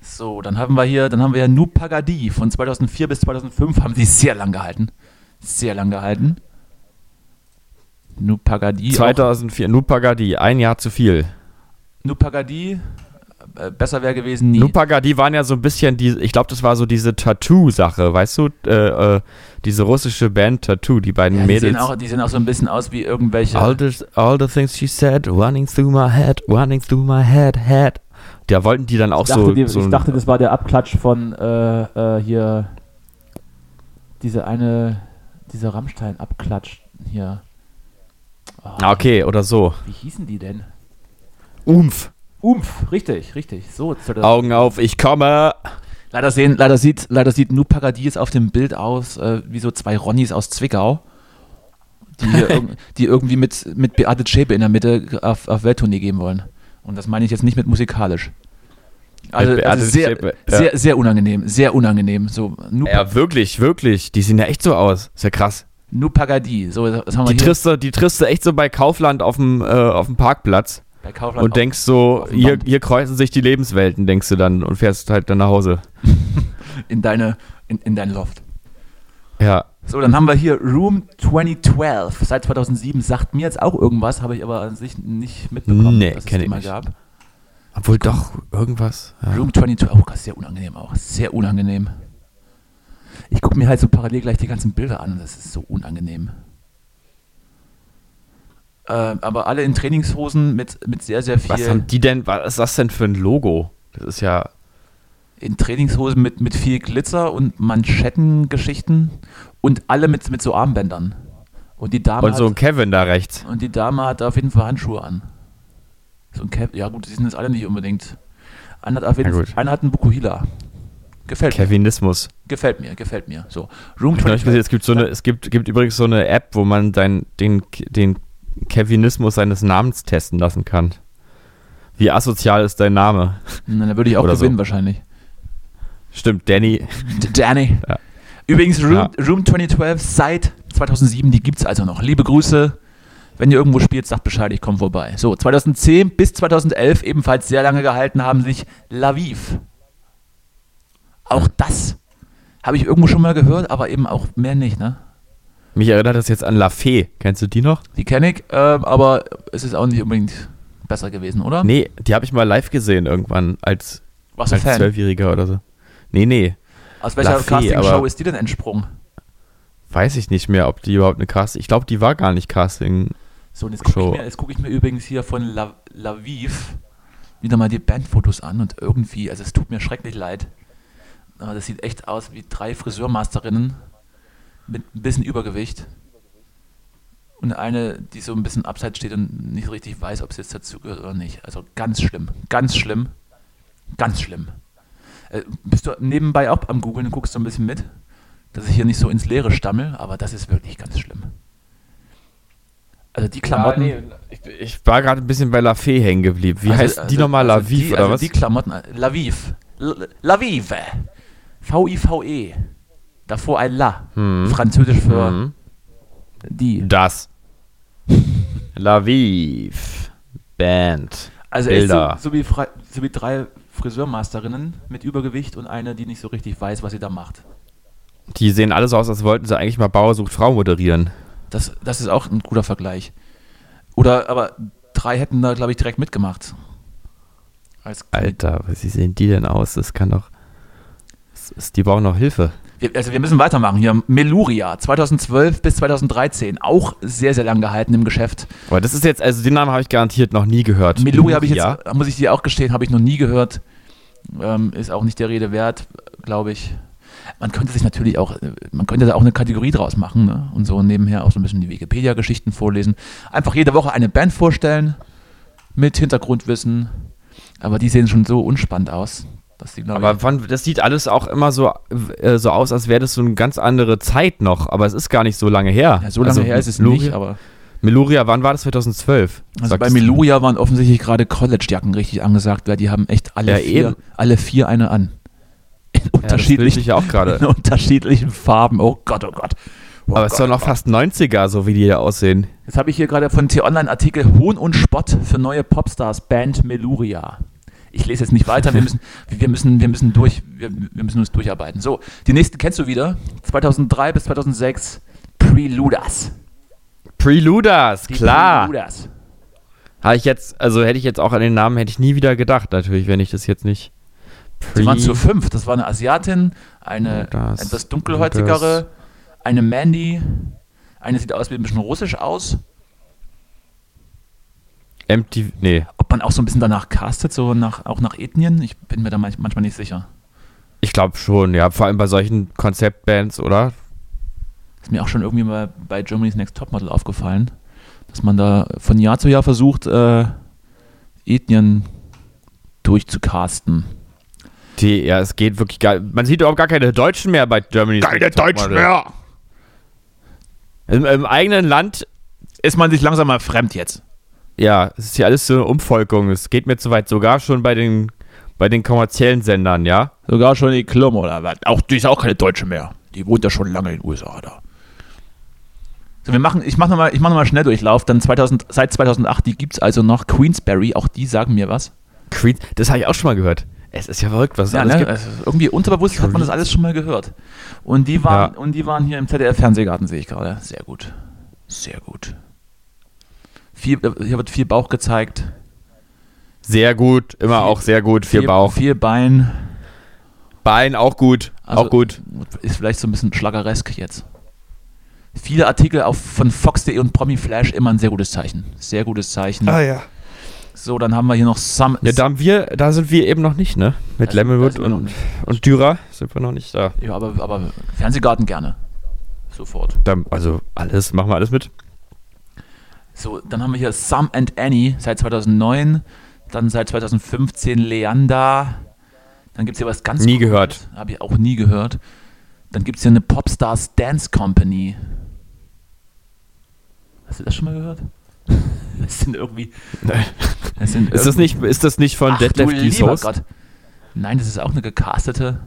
So, dann haben wir hier, dann haben wir ja Nu Pagadi von 2004 bis 2005 haben sie sehr lang gehalten. Sehr lang gehalten. Nu Pagadi. auch- 2004, Nupagadi, ein Jahr zu viel. Nu Pagadi, besser wäre gewesen nie. Nupagadi waren ja so ein bisschen die, ich glaube, das war so diese Tattoo-Sache, weißt du? Äh, äh, diese russische Band Tattoo, die beiden ja, die, Mädels. sehen auch, die sehen auch so ein bisschen aus wie irgendwelche. All the, all the things she said, running through my head, running through my head, head. Da wollten die dann auch ich, dachte, so, die, so ich dachte, das war der Abklatsch von äh, äh, hier. Diese eine. Dieser Rammstein-Abklatsch hier. Oh, Ah, okay, oder so. Wie hießen die denn? Umf. Umf, richtig, richtig. So, Augen auf, ich komme. Leider, sehen, leider sieht, leider sieht Nu Paradies auf dem Bild aus äh, wie so zwei Ronnies aus Zwickau, die, die irgendwie mit, mit Beate Zschäpe in der Mitte auf, auf Welttournee gehen wollen. Und das meine ich jetzt nicht mit musikalisch. Also, also sehr, Zschäpe, ja. sehr, sehr unangenehm, sehr unangenehm. So, Nu, Ja, wirklich, wirklich. Die sehen ja echt so aus. Ist ja krass. nu Pagadi, so das haben wir Die du, die triffst du echt so bei Kaufland auf dem, äh, auf dem Parkplatz und denkst so, hier, hier kreuzen sich die Lebenswelten, denkst du dann und fährst halt dann nach Hause. in, deine, in, in dein Loft. Ja. So, dann haben wir hier Room 2012, seit 2007, sagt mir jetzt auch irgendwas, habe ich aber an sich nicht mitbekommen, Nee, dass es die mal nicht. gab. Obwohl doch irgendwas. Ja. Room 22, oh, Gott, sehr unangenehm auch. Sehr unangenehm. Ich gucke mir halt so parallel gleich die ganzen Bilder an das ist so unangenehm. Äh, aber alle in Trainingshosen mit, mit sehr, sehr Was viel. haben die denn, was ist das denn für ein Logo? Das ist ja. In Trainingshosen mit, mit viel Glitzer und Manschettengeschichten und alle mit, mit so Armbändern. Und die Dame Und so ein hat, Kevin da rechts. und die Dame hat auf jeden Fall Handschuhe an. So ein Kev ja gut, die sind jetzt alle nicht unbedingt. Einer hat, ja, einer hat einen Bukuhila. Gefällt Kevinismus. mir. Gefällt mir, gefällt mir. So, Room 20. Gesehen, es gibt so eine, es gibt, gibt übrigens so eine App, wo man dein, den, den Kevinismus seines Namens testen lassen kann. Wie asozial ist dein Name? Na, da würde ich auch Oder gewinnen so. wahrscheinlich. Stimmt, Danny. Danny. Ja. Übrigens, Room, ja. Room 2012 seit 2007, die gibt es also noch. Liebe Grüße. Wenn ihr irgendwo spielt, sagt Bescheid, ich komme vorbei. So, 2010 bis 2011 ebenfalls sehr lange gehalten haben sich Laviv. Auch das habe ich irgendwo schon mal gehört, aber eben auch mehr nicht, ne? Mich erinnert das jetzt an La Fee. Kennst du die noch? Die kenne ich, äh, aber es ist auch nicht unbedingt besser gewesen, oder? Nee, die habe ich mal live gesehen irgendwann als, als Zwölfjähriger oder so. Nee, nee. Aus welcher Casting-Show ist die denn entsprungen? Weiß ich nicht mehr, ob die überhaupt eine Casting. Ich glaube, die war gar nicht Casting. So, und jetzt gucke ich, guck ich, mir übrigens hier von La, Laviv wieder mal die Bandfotos an und irgendwie, also es tut mir schrecklich leid. Aber das sieht echt aus wie drei Friseurmasterinnen mit ein bisschen Übergewicht. Und eine, die so ein bisschen abseits steht und nicht richtig weiß, ob sie jetzt dazu gehört oder nicht. Also ganz schlimm, ganz schlimm, ganz schlimm. Äh, bist du nebenbei auch am Googlen und guckst so ein bisschen mit, dass ich hier nicht so ins Leere stammel, aber das ist wirklich ganz schlimm. Also die Klamotten. Ja, nee, ich, ich, war gerade ein bisschen bei La Fee hängen geblieben. Wie also, heißt also, die nochmal? Also Laviv oder also was? Die Klamotten, Laviv. Lavive. V-I-V-E. Davor ein La. Hm. Französisch für hm. die. Das. Laviv. Band. Also Bilder. So, so, wie so wie drei Friseurmasterinnen mit Übergewicht und eine, die nicht so richtig weiß, was sie da macht. Die sehen alle so aus, als wollten sie eigentlich mal Bauer sucht Frau moderieren. Das, das ist auch ein guter Vergleich. Oder, aber drei hätten da, glaube ich, direkt mitgemacht. Alter, wie sehen die denn aus? Das kann doch. Das ist, die brauchen noch Hilfe. Wir, also wir müssen weitermachen hier. Meluria, 2012 bis 2013, auch sehr, sehr lang gehalten im Geschäft. Aber das ist jetzt, also den Namen habe ich garantiert noch nie gehört. Meluria habe ich jetzt, muss ich dir auch gestehen, habe ich noch nie gehört. Ähm, ist auch nicht der Rede wert, glaube ich. Man könnte sich natürlich auch, man könnte da auch eine Kategorie draus machen ne? und so nebenher auch so ein bisschen die Wikipedia-Geschichten vorlesen. Einfach jede Woche eine Band vorstellen mit Hintergrundwissen, aber die sehen schon so unspannend aus. Aber wann, das sieht alles auch immer so, äh, so aus, als wäre das so eine ganz andere Zeit noch, aber es ist gar nicht so lange her. Ja, so lange also, her ist es Meluria, nicht, aber. Meluria, wann war das? 2012? Also bei Meluria waren offensichtlich gerade College-Jacken richtig angesagt, weil die haben echt alle, ja, vier, alle vier eine an. In unterschiedlichen, ja, auch in unterschiedlichen Farben. Oh Gott, oh Gott. Oh aber es ist doch noch fast 90er, so wie die hier aussehen. Jetzt habe ich hier gerade von T-Online-Artikel Hohn und Spott für neue Popstars Band Meluria ich lese jetzt nicht weiter, wir müssen, wir müssen, wir müssen durch, wir, wir müssen uns durcharbeiten. So, die nächste kennst du wieder. 2003 bis 2006, Preluders. Preluders, klar. Preluders. Habe ich jetzt, also hätte ich jetzt auch an den Namen, hätte ich nie wieder gedacht, natürlich, wenn ich das jetzt nicht. Pre Sie waren zu fünf. Das war eine Asiatin, eine das, etwas dunkelhäutigere, eine Mandy, eine sieht aus wie ein bisschen russisch aus MTV, nee. Ob man auch so ein bisschen danach castet, so nach, auch nach Ethnien? Ich bin mir da manchmal nicht sicher. Ich glaube schon, ja. Vor allem bei solchen Konzeptbands, oder? Ist mir auch schon irgendwie mal bei Germany's Next Topmodel aufgefallen, dass man da von Jahr zu Jahr versucht, äh, Ethnien durchzucasten. Die, ja, es geht wirklich gar. Man sieht überhaupt gar keine Deutschen mehr bei Germany's Keine Next Deutschen mehr! Im, Im eigenen Land ist man sich langsam mal fremd jetzt ja, es ist ja alles so eine Umvolkung. Es geht mir zu weit, sogar schon bei den, bei den kommerziellen Sendern, ja? Sogar schon die Klum oder was? Auch, die ist auch keine Deutsche mehr. Die wohnt ja schon lange in den USA da. So, wir machen, ich mache nochmal mach noch Schnelldurchlauf. Dann 2000, seit 2008, die gibt es also noch. Queensberry, auch die sagen mir was. Queen, das habe ich auch schon mal gehört. Es ist ja verrückt, was es ja, alles ne? gibt. Also irgendwie unterbewusst hat man das alles schon mal gehört. Und die waren, ja. und die waren hier im ZDF-Fernsehgarten, sehe ich gerade. Sehr gut. Sehr gut. Viel, hier wird viel Bauch gezeigt. Sehr gut, immer viel, auch sehr gut, viel, viel, Bauch. Viel Bein. Bein auch gut, also auch gut. Ist vielleicht so ein bisschen schlageresk jetzt. Viele Artikel auf, von Fox.de und Promi Flash immer ein sehr gutes Zeichen. Sehr gutes Zeichen. Ah ja. So, dann haben wir hier noch Some. Ja, da, haben wir, da sind wir eben noch nicht, ne? Mit Lemonwood und, und Dürer sind wir noch nicht da. Ja, aber, aber Fernsehgarten gerne. Sofort. Da, also alles, machen wir alles mit. So, dann haben wir hier Sam and Annie seit 2009. Dann seit 2015 Leander. Dann gibt es hier was ganz Nie gehört. Habe ich auch nie gehört. Dann gibt es hier eine Popstars Dance Company. Hast du das schon mal gehört? Das sind irgendwie. Das sind ist, das nicht, ist das nicht von Ach, Deadlift D. Gott. Nein, das ist auch eine gecastete.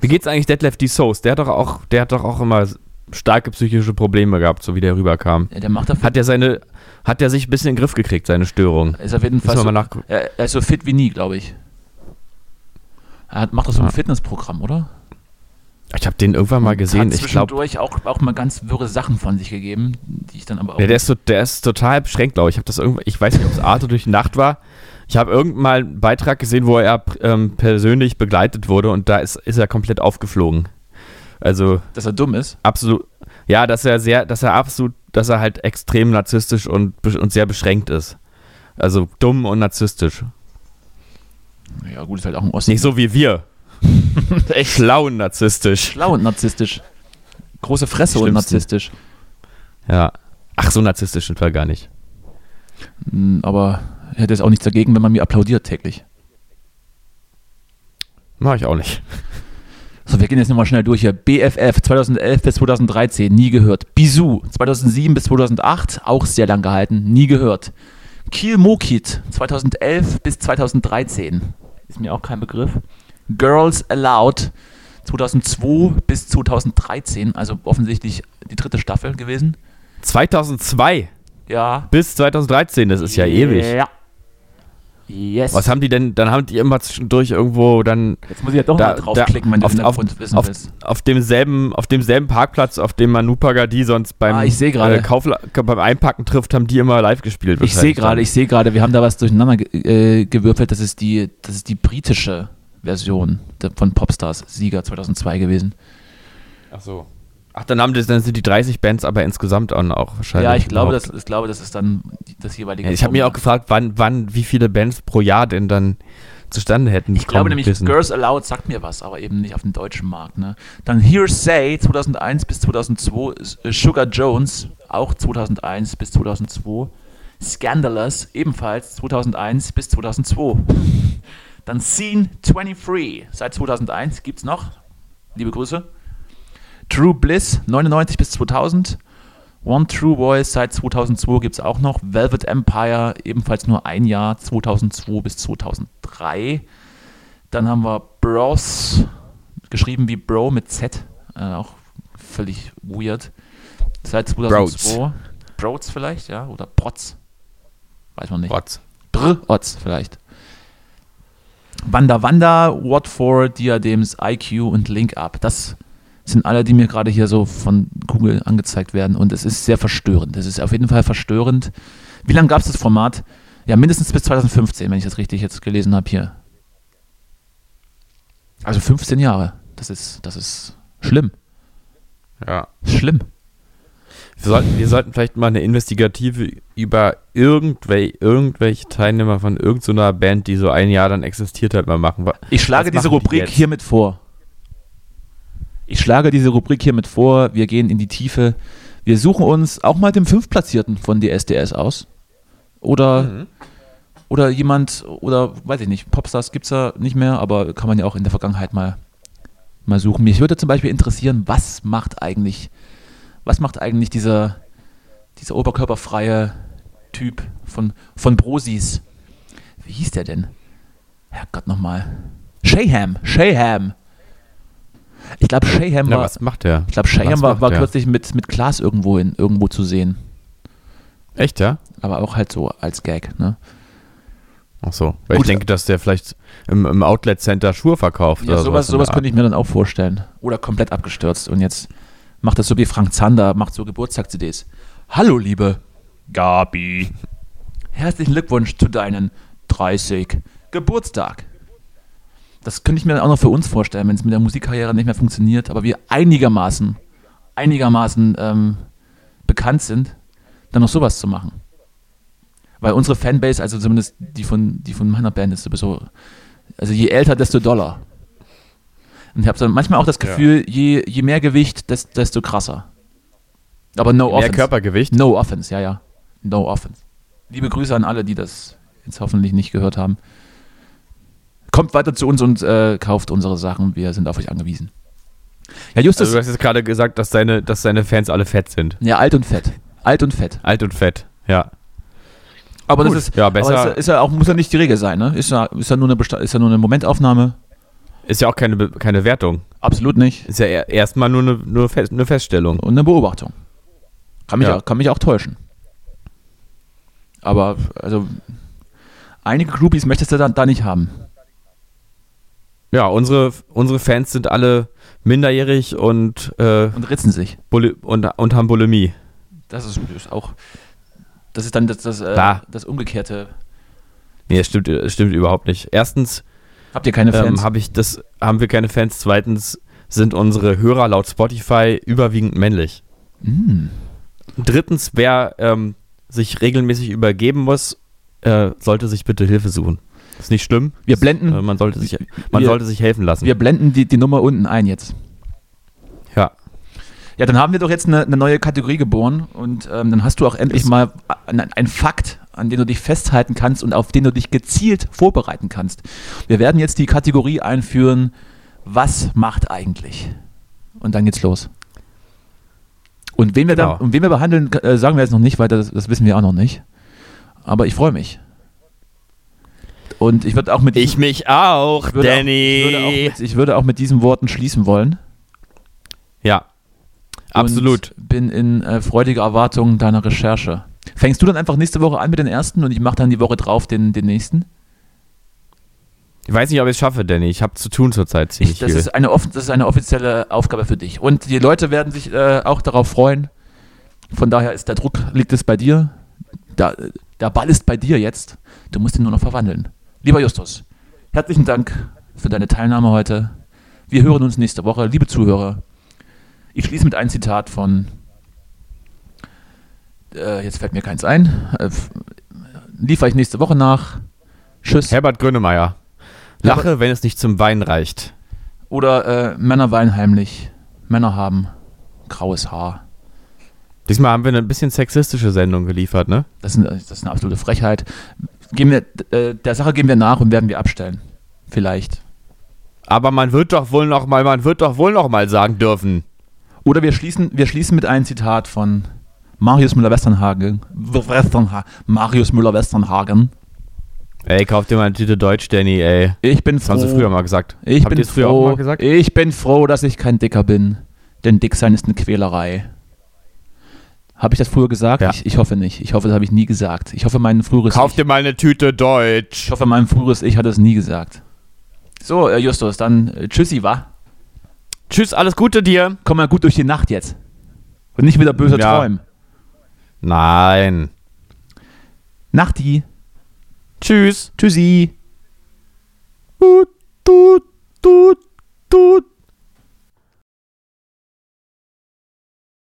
Wie geht's eigentlich Deadlift D. Souls? Der hat doch auch, der hat doch auch immer starke psychische Probleme gehabt, so wie der rüberkam. Ja, der macht hat er seine, hat er sich ein bisschen in den Griff gekriegt, seine Störung? Ist auf jeden Fall so, er ist so fit wie nie, glaube ich. Er hat, macht doch so ein ah. Fitnessprogramm, oder? Ich habe den irgendwann mal gesehen. Hat zwischendurch ich glaub, auch, auch mal ganz wirre Sachen von sich gegeben, die ich dann aber auch. Ja, der, ist so, der ist total beschränkt, glaube ich. Ich habe das irgendwie, ich weiß nicht, ob es Arte durch die Nacht war. Ich habe irgendwann mal einen Beitrag gesehen, wo er ähm, persönlich begleitet wurde und da ist, ist er komplett aufgeflogen. Also. Dass er dumm ist? Absolut. Ja, dass er sehr, dass er absolut, dass er halt extrem narzisstisch und, und sehr beschränkt ist. Also dumm und narzisstisch. Ja, gut, ist halt auch ein Osten. Nicht so wie wir. Echt schlau und narzisstisch. Schlau und narzisstisch. Große Fresse und narzisstisch. Ja. Ach, so narzisstisch sind wir gar nicht. Hm, aber hätte es auch nichts dagegen, wenn man mir applaudiert täglich. Mach ich auch nicht. So, wir gehen jetzt nochmal schnell durch hier. BFF 2011 bis 2013, nie gehört. Bisou 2007 bis 2008, auch sehr lang gehalten, nie gehört. Kiel Mokit 2011 bis 2013, ist mir auch kein Begriff. Girls Aloud 2002 bis 2013, also offensichtlich die dritte Staffel gewesen. 2002? Ja. Bis 2013, das ist ja ewig. Ja. Yes. Was haben die denn, dann haben die immer zwischendurch irgendwo dann. Jetzt muss ich ja doch da, mal draufklicken, wenn du auf, auf, wissen auf, willst. Auf demselben, auf demselben Parkplatz, auf dem Manu Pagadi sonst beim, ah, ich äh, beim Einpacken trifft, haben die immer live gespielt. Ich sehe gerade, ich sehe gerade, wir haben da was durcheinander ge äh, gewürfelt. Das ist die, das ist die britische Version von Popstars Sieger 2002 gewesen. Ach so. Ach, dann, haben das, dann sind die 30 Bands aber insgesamt auch wahrscheinlich. Ja, ich glaube, das, ich glaube, das ist dann das jeweilige. Ja, ich habe mir auch gefragt, wann, wann, wie viele Bands pro Jahr denn dann zustande hätten. Ich glaube nämlich, wissen. Girls Aloud sagt mir was, aber eben nicht auf dem deutschen Markt. Ne? Dann Hearsay 2001 bis 2002, äh, Sugar Jones auch 2001 bis 2002, Scandalous ebenfalls 2001 bis 2002. Dann Scene 23 seit 2001 gibt es noch. Liebe Grüße. True Bliss 99 bis 2000. One True Voice seit 2002 gibt es auch noch. Velvet Empire ebenfalls nur ein Jahr, 2002 bis 2003. Dann haben wir Bros, geschrieben wie Bro mit Z, äh, auch völlig weird. Seit 2002. Brods vielleicht, ja, oder Protz. Weiß man nicht. Protz. Brotz vielleicht. Wanda Wanda, What for, Diadems, IQ und Link Up. Das sind alle, die mir gerade hier so von Google angezeigt werden. Und es ist sehr verstörend. Es ist auf jeden Fall verstörend. Wie lange gab es das Format? Ja, mindestens bis 2015, wenn ich das richtig jetzt gelesen habe hier. Also 15 Jahre. Das ist, das ist schlimm. Ja. Schlimm. Wir sollten, wir sollten vielleicht mal eine Investigative über irgendwelche, irgendwelche Teilnehmer von irgendeiner Band, die so ein Jahr dann existiert hat, mal machen. Ich schlage diese Rubrik die hiermit vor. Ich schlage diese Rubrik hiermit vor. Wir gehen in die Tiefe. Wir suchen uns auch mal den Fünftplatzierten von DSDS aus. Oder, mhm. oder jemand, oder weiß ich nicht, Popstars gibt es ja nicht mehr, aber kann man ja auch in der Vergangenheit mal, mal suchen. Mich würde zum Beispiel interessieren, was macht eigentlich was macht eigentlich dieser, dieser oberkörperfreie Typ von, von Brosis? Wie hieß der denn? Herrgott nochmal. Shayham, Shayham. Ich glaube, Shayham ja, war. Was macht der? Ich glaube, Shayham war, war kürzlich mit, mit Klaas irgendwo, in, irgendwo zu sehen. Echt, ja? Aber auch halt so als Gag, ne? Ach so. Weil Gut, ich denke, dass der vielleicht im, im Outlet Center Schuhe verkauft. Ja, sowas, sowas könnte ich mir dann auch vorstellen. Oder komplett abgestürzt und jetzt macht das so wie Frank Zander, macht so Geburtstag-CDs. Hallo, liebe Gabi. Herzlichen Glückwunsch zu deinem 30 Geburtstag. Das könnte ich mir dann auch noch für uns vorstellen, wenn es mit der Musikkarriere nicht mehr funktioniert, aber wir einigermaßen, einigermaßen ähm, bekannt sind, dann noch sowas zu machen. Weil unsere Fanbase, also zumindest die von, die von meiner Band, ist sowieso, also je älter, desto doller. Und ich habe manchmal auch das Gefühl, ja. je, je mehr Gewicht, desto krasser. Aber no je offense. Mehr Körpergewicht? No offense, ja, ja. No offense. Liebe Grüße an alle, die das jetzt hoffentlich nicht gehört haben. Kommt weiter zu uns und äh, kauft unsere Sachen. Wir sind auf euch angewiesen. Ja, Justus. Also du hast jetzt gerade gesagt, dass deine, dass deine Fans alle fett sind. Ja, alt und fett. Alt und fett. Alt und fett, ja. Aber Gut. das ist, ja, besser. Aber ist, ist ja auch, muss ja nicht die Regel sein, ne? Ist ja, ist ja, nur, eine ist ja nur eine Momentaufnahme. Ist ja auch keine, keine Wertung. Absolut nicht. Ist ja erstmal nur eine, nur Fest, eine Feststellung. Und eine Beobachtung. Kann mich, ja. auch, kann mich auch täuschen. Aber, also, einige Groupies möchtest du da, da nicht haben. Ja, unsere, unsere Fans sind alle minderjährig und. Äh, und ritzen sich. Buli und, und haben Bulimie. Das ist, ist auch. Das ist dann das, das, äh, das Umgekehrte. Nee, das stimmt, stimmt überhaupt nicht. Erstens. Habt ihr keine Fans? Ähm, hab ich das, haben wir keine Fans. Zweitens sind unsere Hörer laut Spotify überwiegend männlich. Mm. Drittens, wer ähm, sich regelmäßig übergeben muss, äh, sollte sich bitte Hilfe suchen. Ist nicht schlimm. Wir blenden. Äh, man sollte sich, man wir, sollte sich helfen lassen. Wir blenden die, die Nummer unten ein jetzt. Ja. Ja, dann haben wir doch jetzt eine, eine neue Kategorie geboren und ähm, dann hast du auch endlich das mal einen Fakt, an den du dich festhalten kannst und auf den du dich gezielt vorbereiten kannst. Wir werden jetzt die Kategorie einführen, was macht eigentlich? Und dann geht's los. Und wen wir, genau. dann, und wen wir behandeln, äh, sagen wir jetzt noch nicht, weil das, das wissen wir auch noch nicht. Aber ich freue mich. Und ich würde auch mit. Ich mich auch, ich Danny. Auch, ich, würde auch mit, ich würde auch mit diesen Worten schließen wollen. Ja. Absolut. Und bin in äh, freudiger Erwartung deiner Recherche. Fängst du dann einfach nächste Woche an mit den ersten und ich mache dann die Woche drauf den, den nächsten? Ich weiß nicht, ob ich es schaffe, Danny. Ich habe zu tun zurzeit ziemlich ich, das viel. Ist eine, das ist eine offizielle Aufgabe für dich. Und die Leute werden sich äh, auch darauf freuen. Von daher ist der Druck, liegt es bei dir. Da, der Ball ist bei dir jetzt. Du musst ihn nur noch verwandeln. Lieber Justus, herzlichen Dank für deine Teilnahme heute. Wir hören uns nächste Woche. Liebe Zuhörer, ich schließe mit einem Zitat von, äh, jetzt fällt mir keins ein, äh, liefere ich nächste Woche nach. Tschüss. Herbert Grönemeyer. Lache, Herbert, wenn es nicht zum Wein reicht. Oder äh, Männer weinen heimlich. Männer haben graues Haar. Diesmal haben wir eine bisschen sexistische Sendung geliefert, ne? Das ist, das ist eine absolute Frechheit geben wir, äh, der Sache gehen wir nach und werden wir abstellen. Vielleicht. Aber man wird doch wohl noch mal, man wird doch wohl noch mal sagen dürfen. Oder wir schließen, wir schließen mit einem Zitat von Marius Müller-Westernhagen. Marius Müller-Westernhagen. Ey, kauf dir mal eine Tüte Deutsch, Danny, ey. Ich bin froh. Das haben sie früher mal gesagt. Ich Habt bin froh. Ich bin froh, dass ich kein Dicker bin. Denn Dicksein ist eine Quälerei. Habe ich das früher gesagt? Ja. Ich, ich, hoffe nicht. Ich hoffe, das habe ich nie gesagt. Ich hoffe, mein früheres Kauf dir mal eine Tüte Deutsch. Ich hoffe, mein früheres Ich hat es nie gesagt. So, äh, Justus, dann äh, tschüssi, wa? Tschüss, alles Gute dir. Komm mal gut durch die Nacht jetzt. Und nicht wieder böse ja. träumen. Nein. Nachti. Tschüss. Tschüssi. Tut, tut, tut, tut.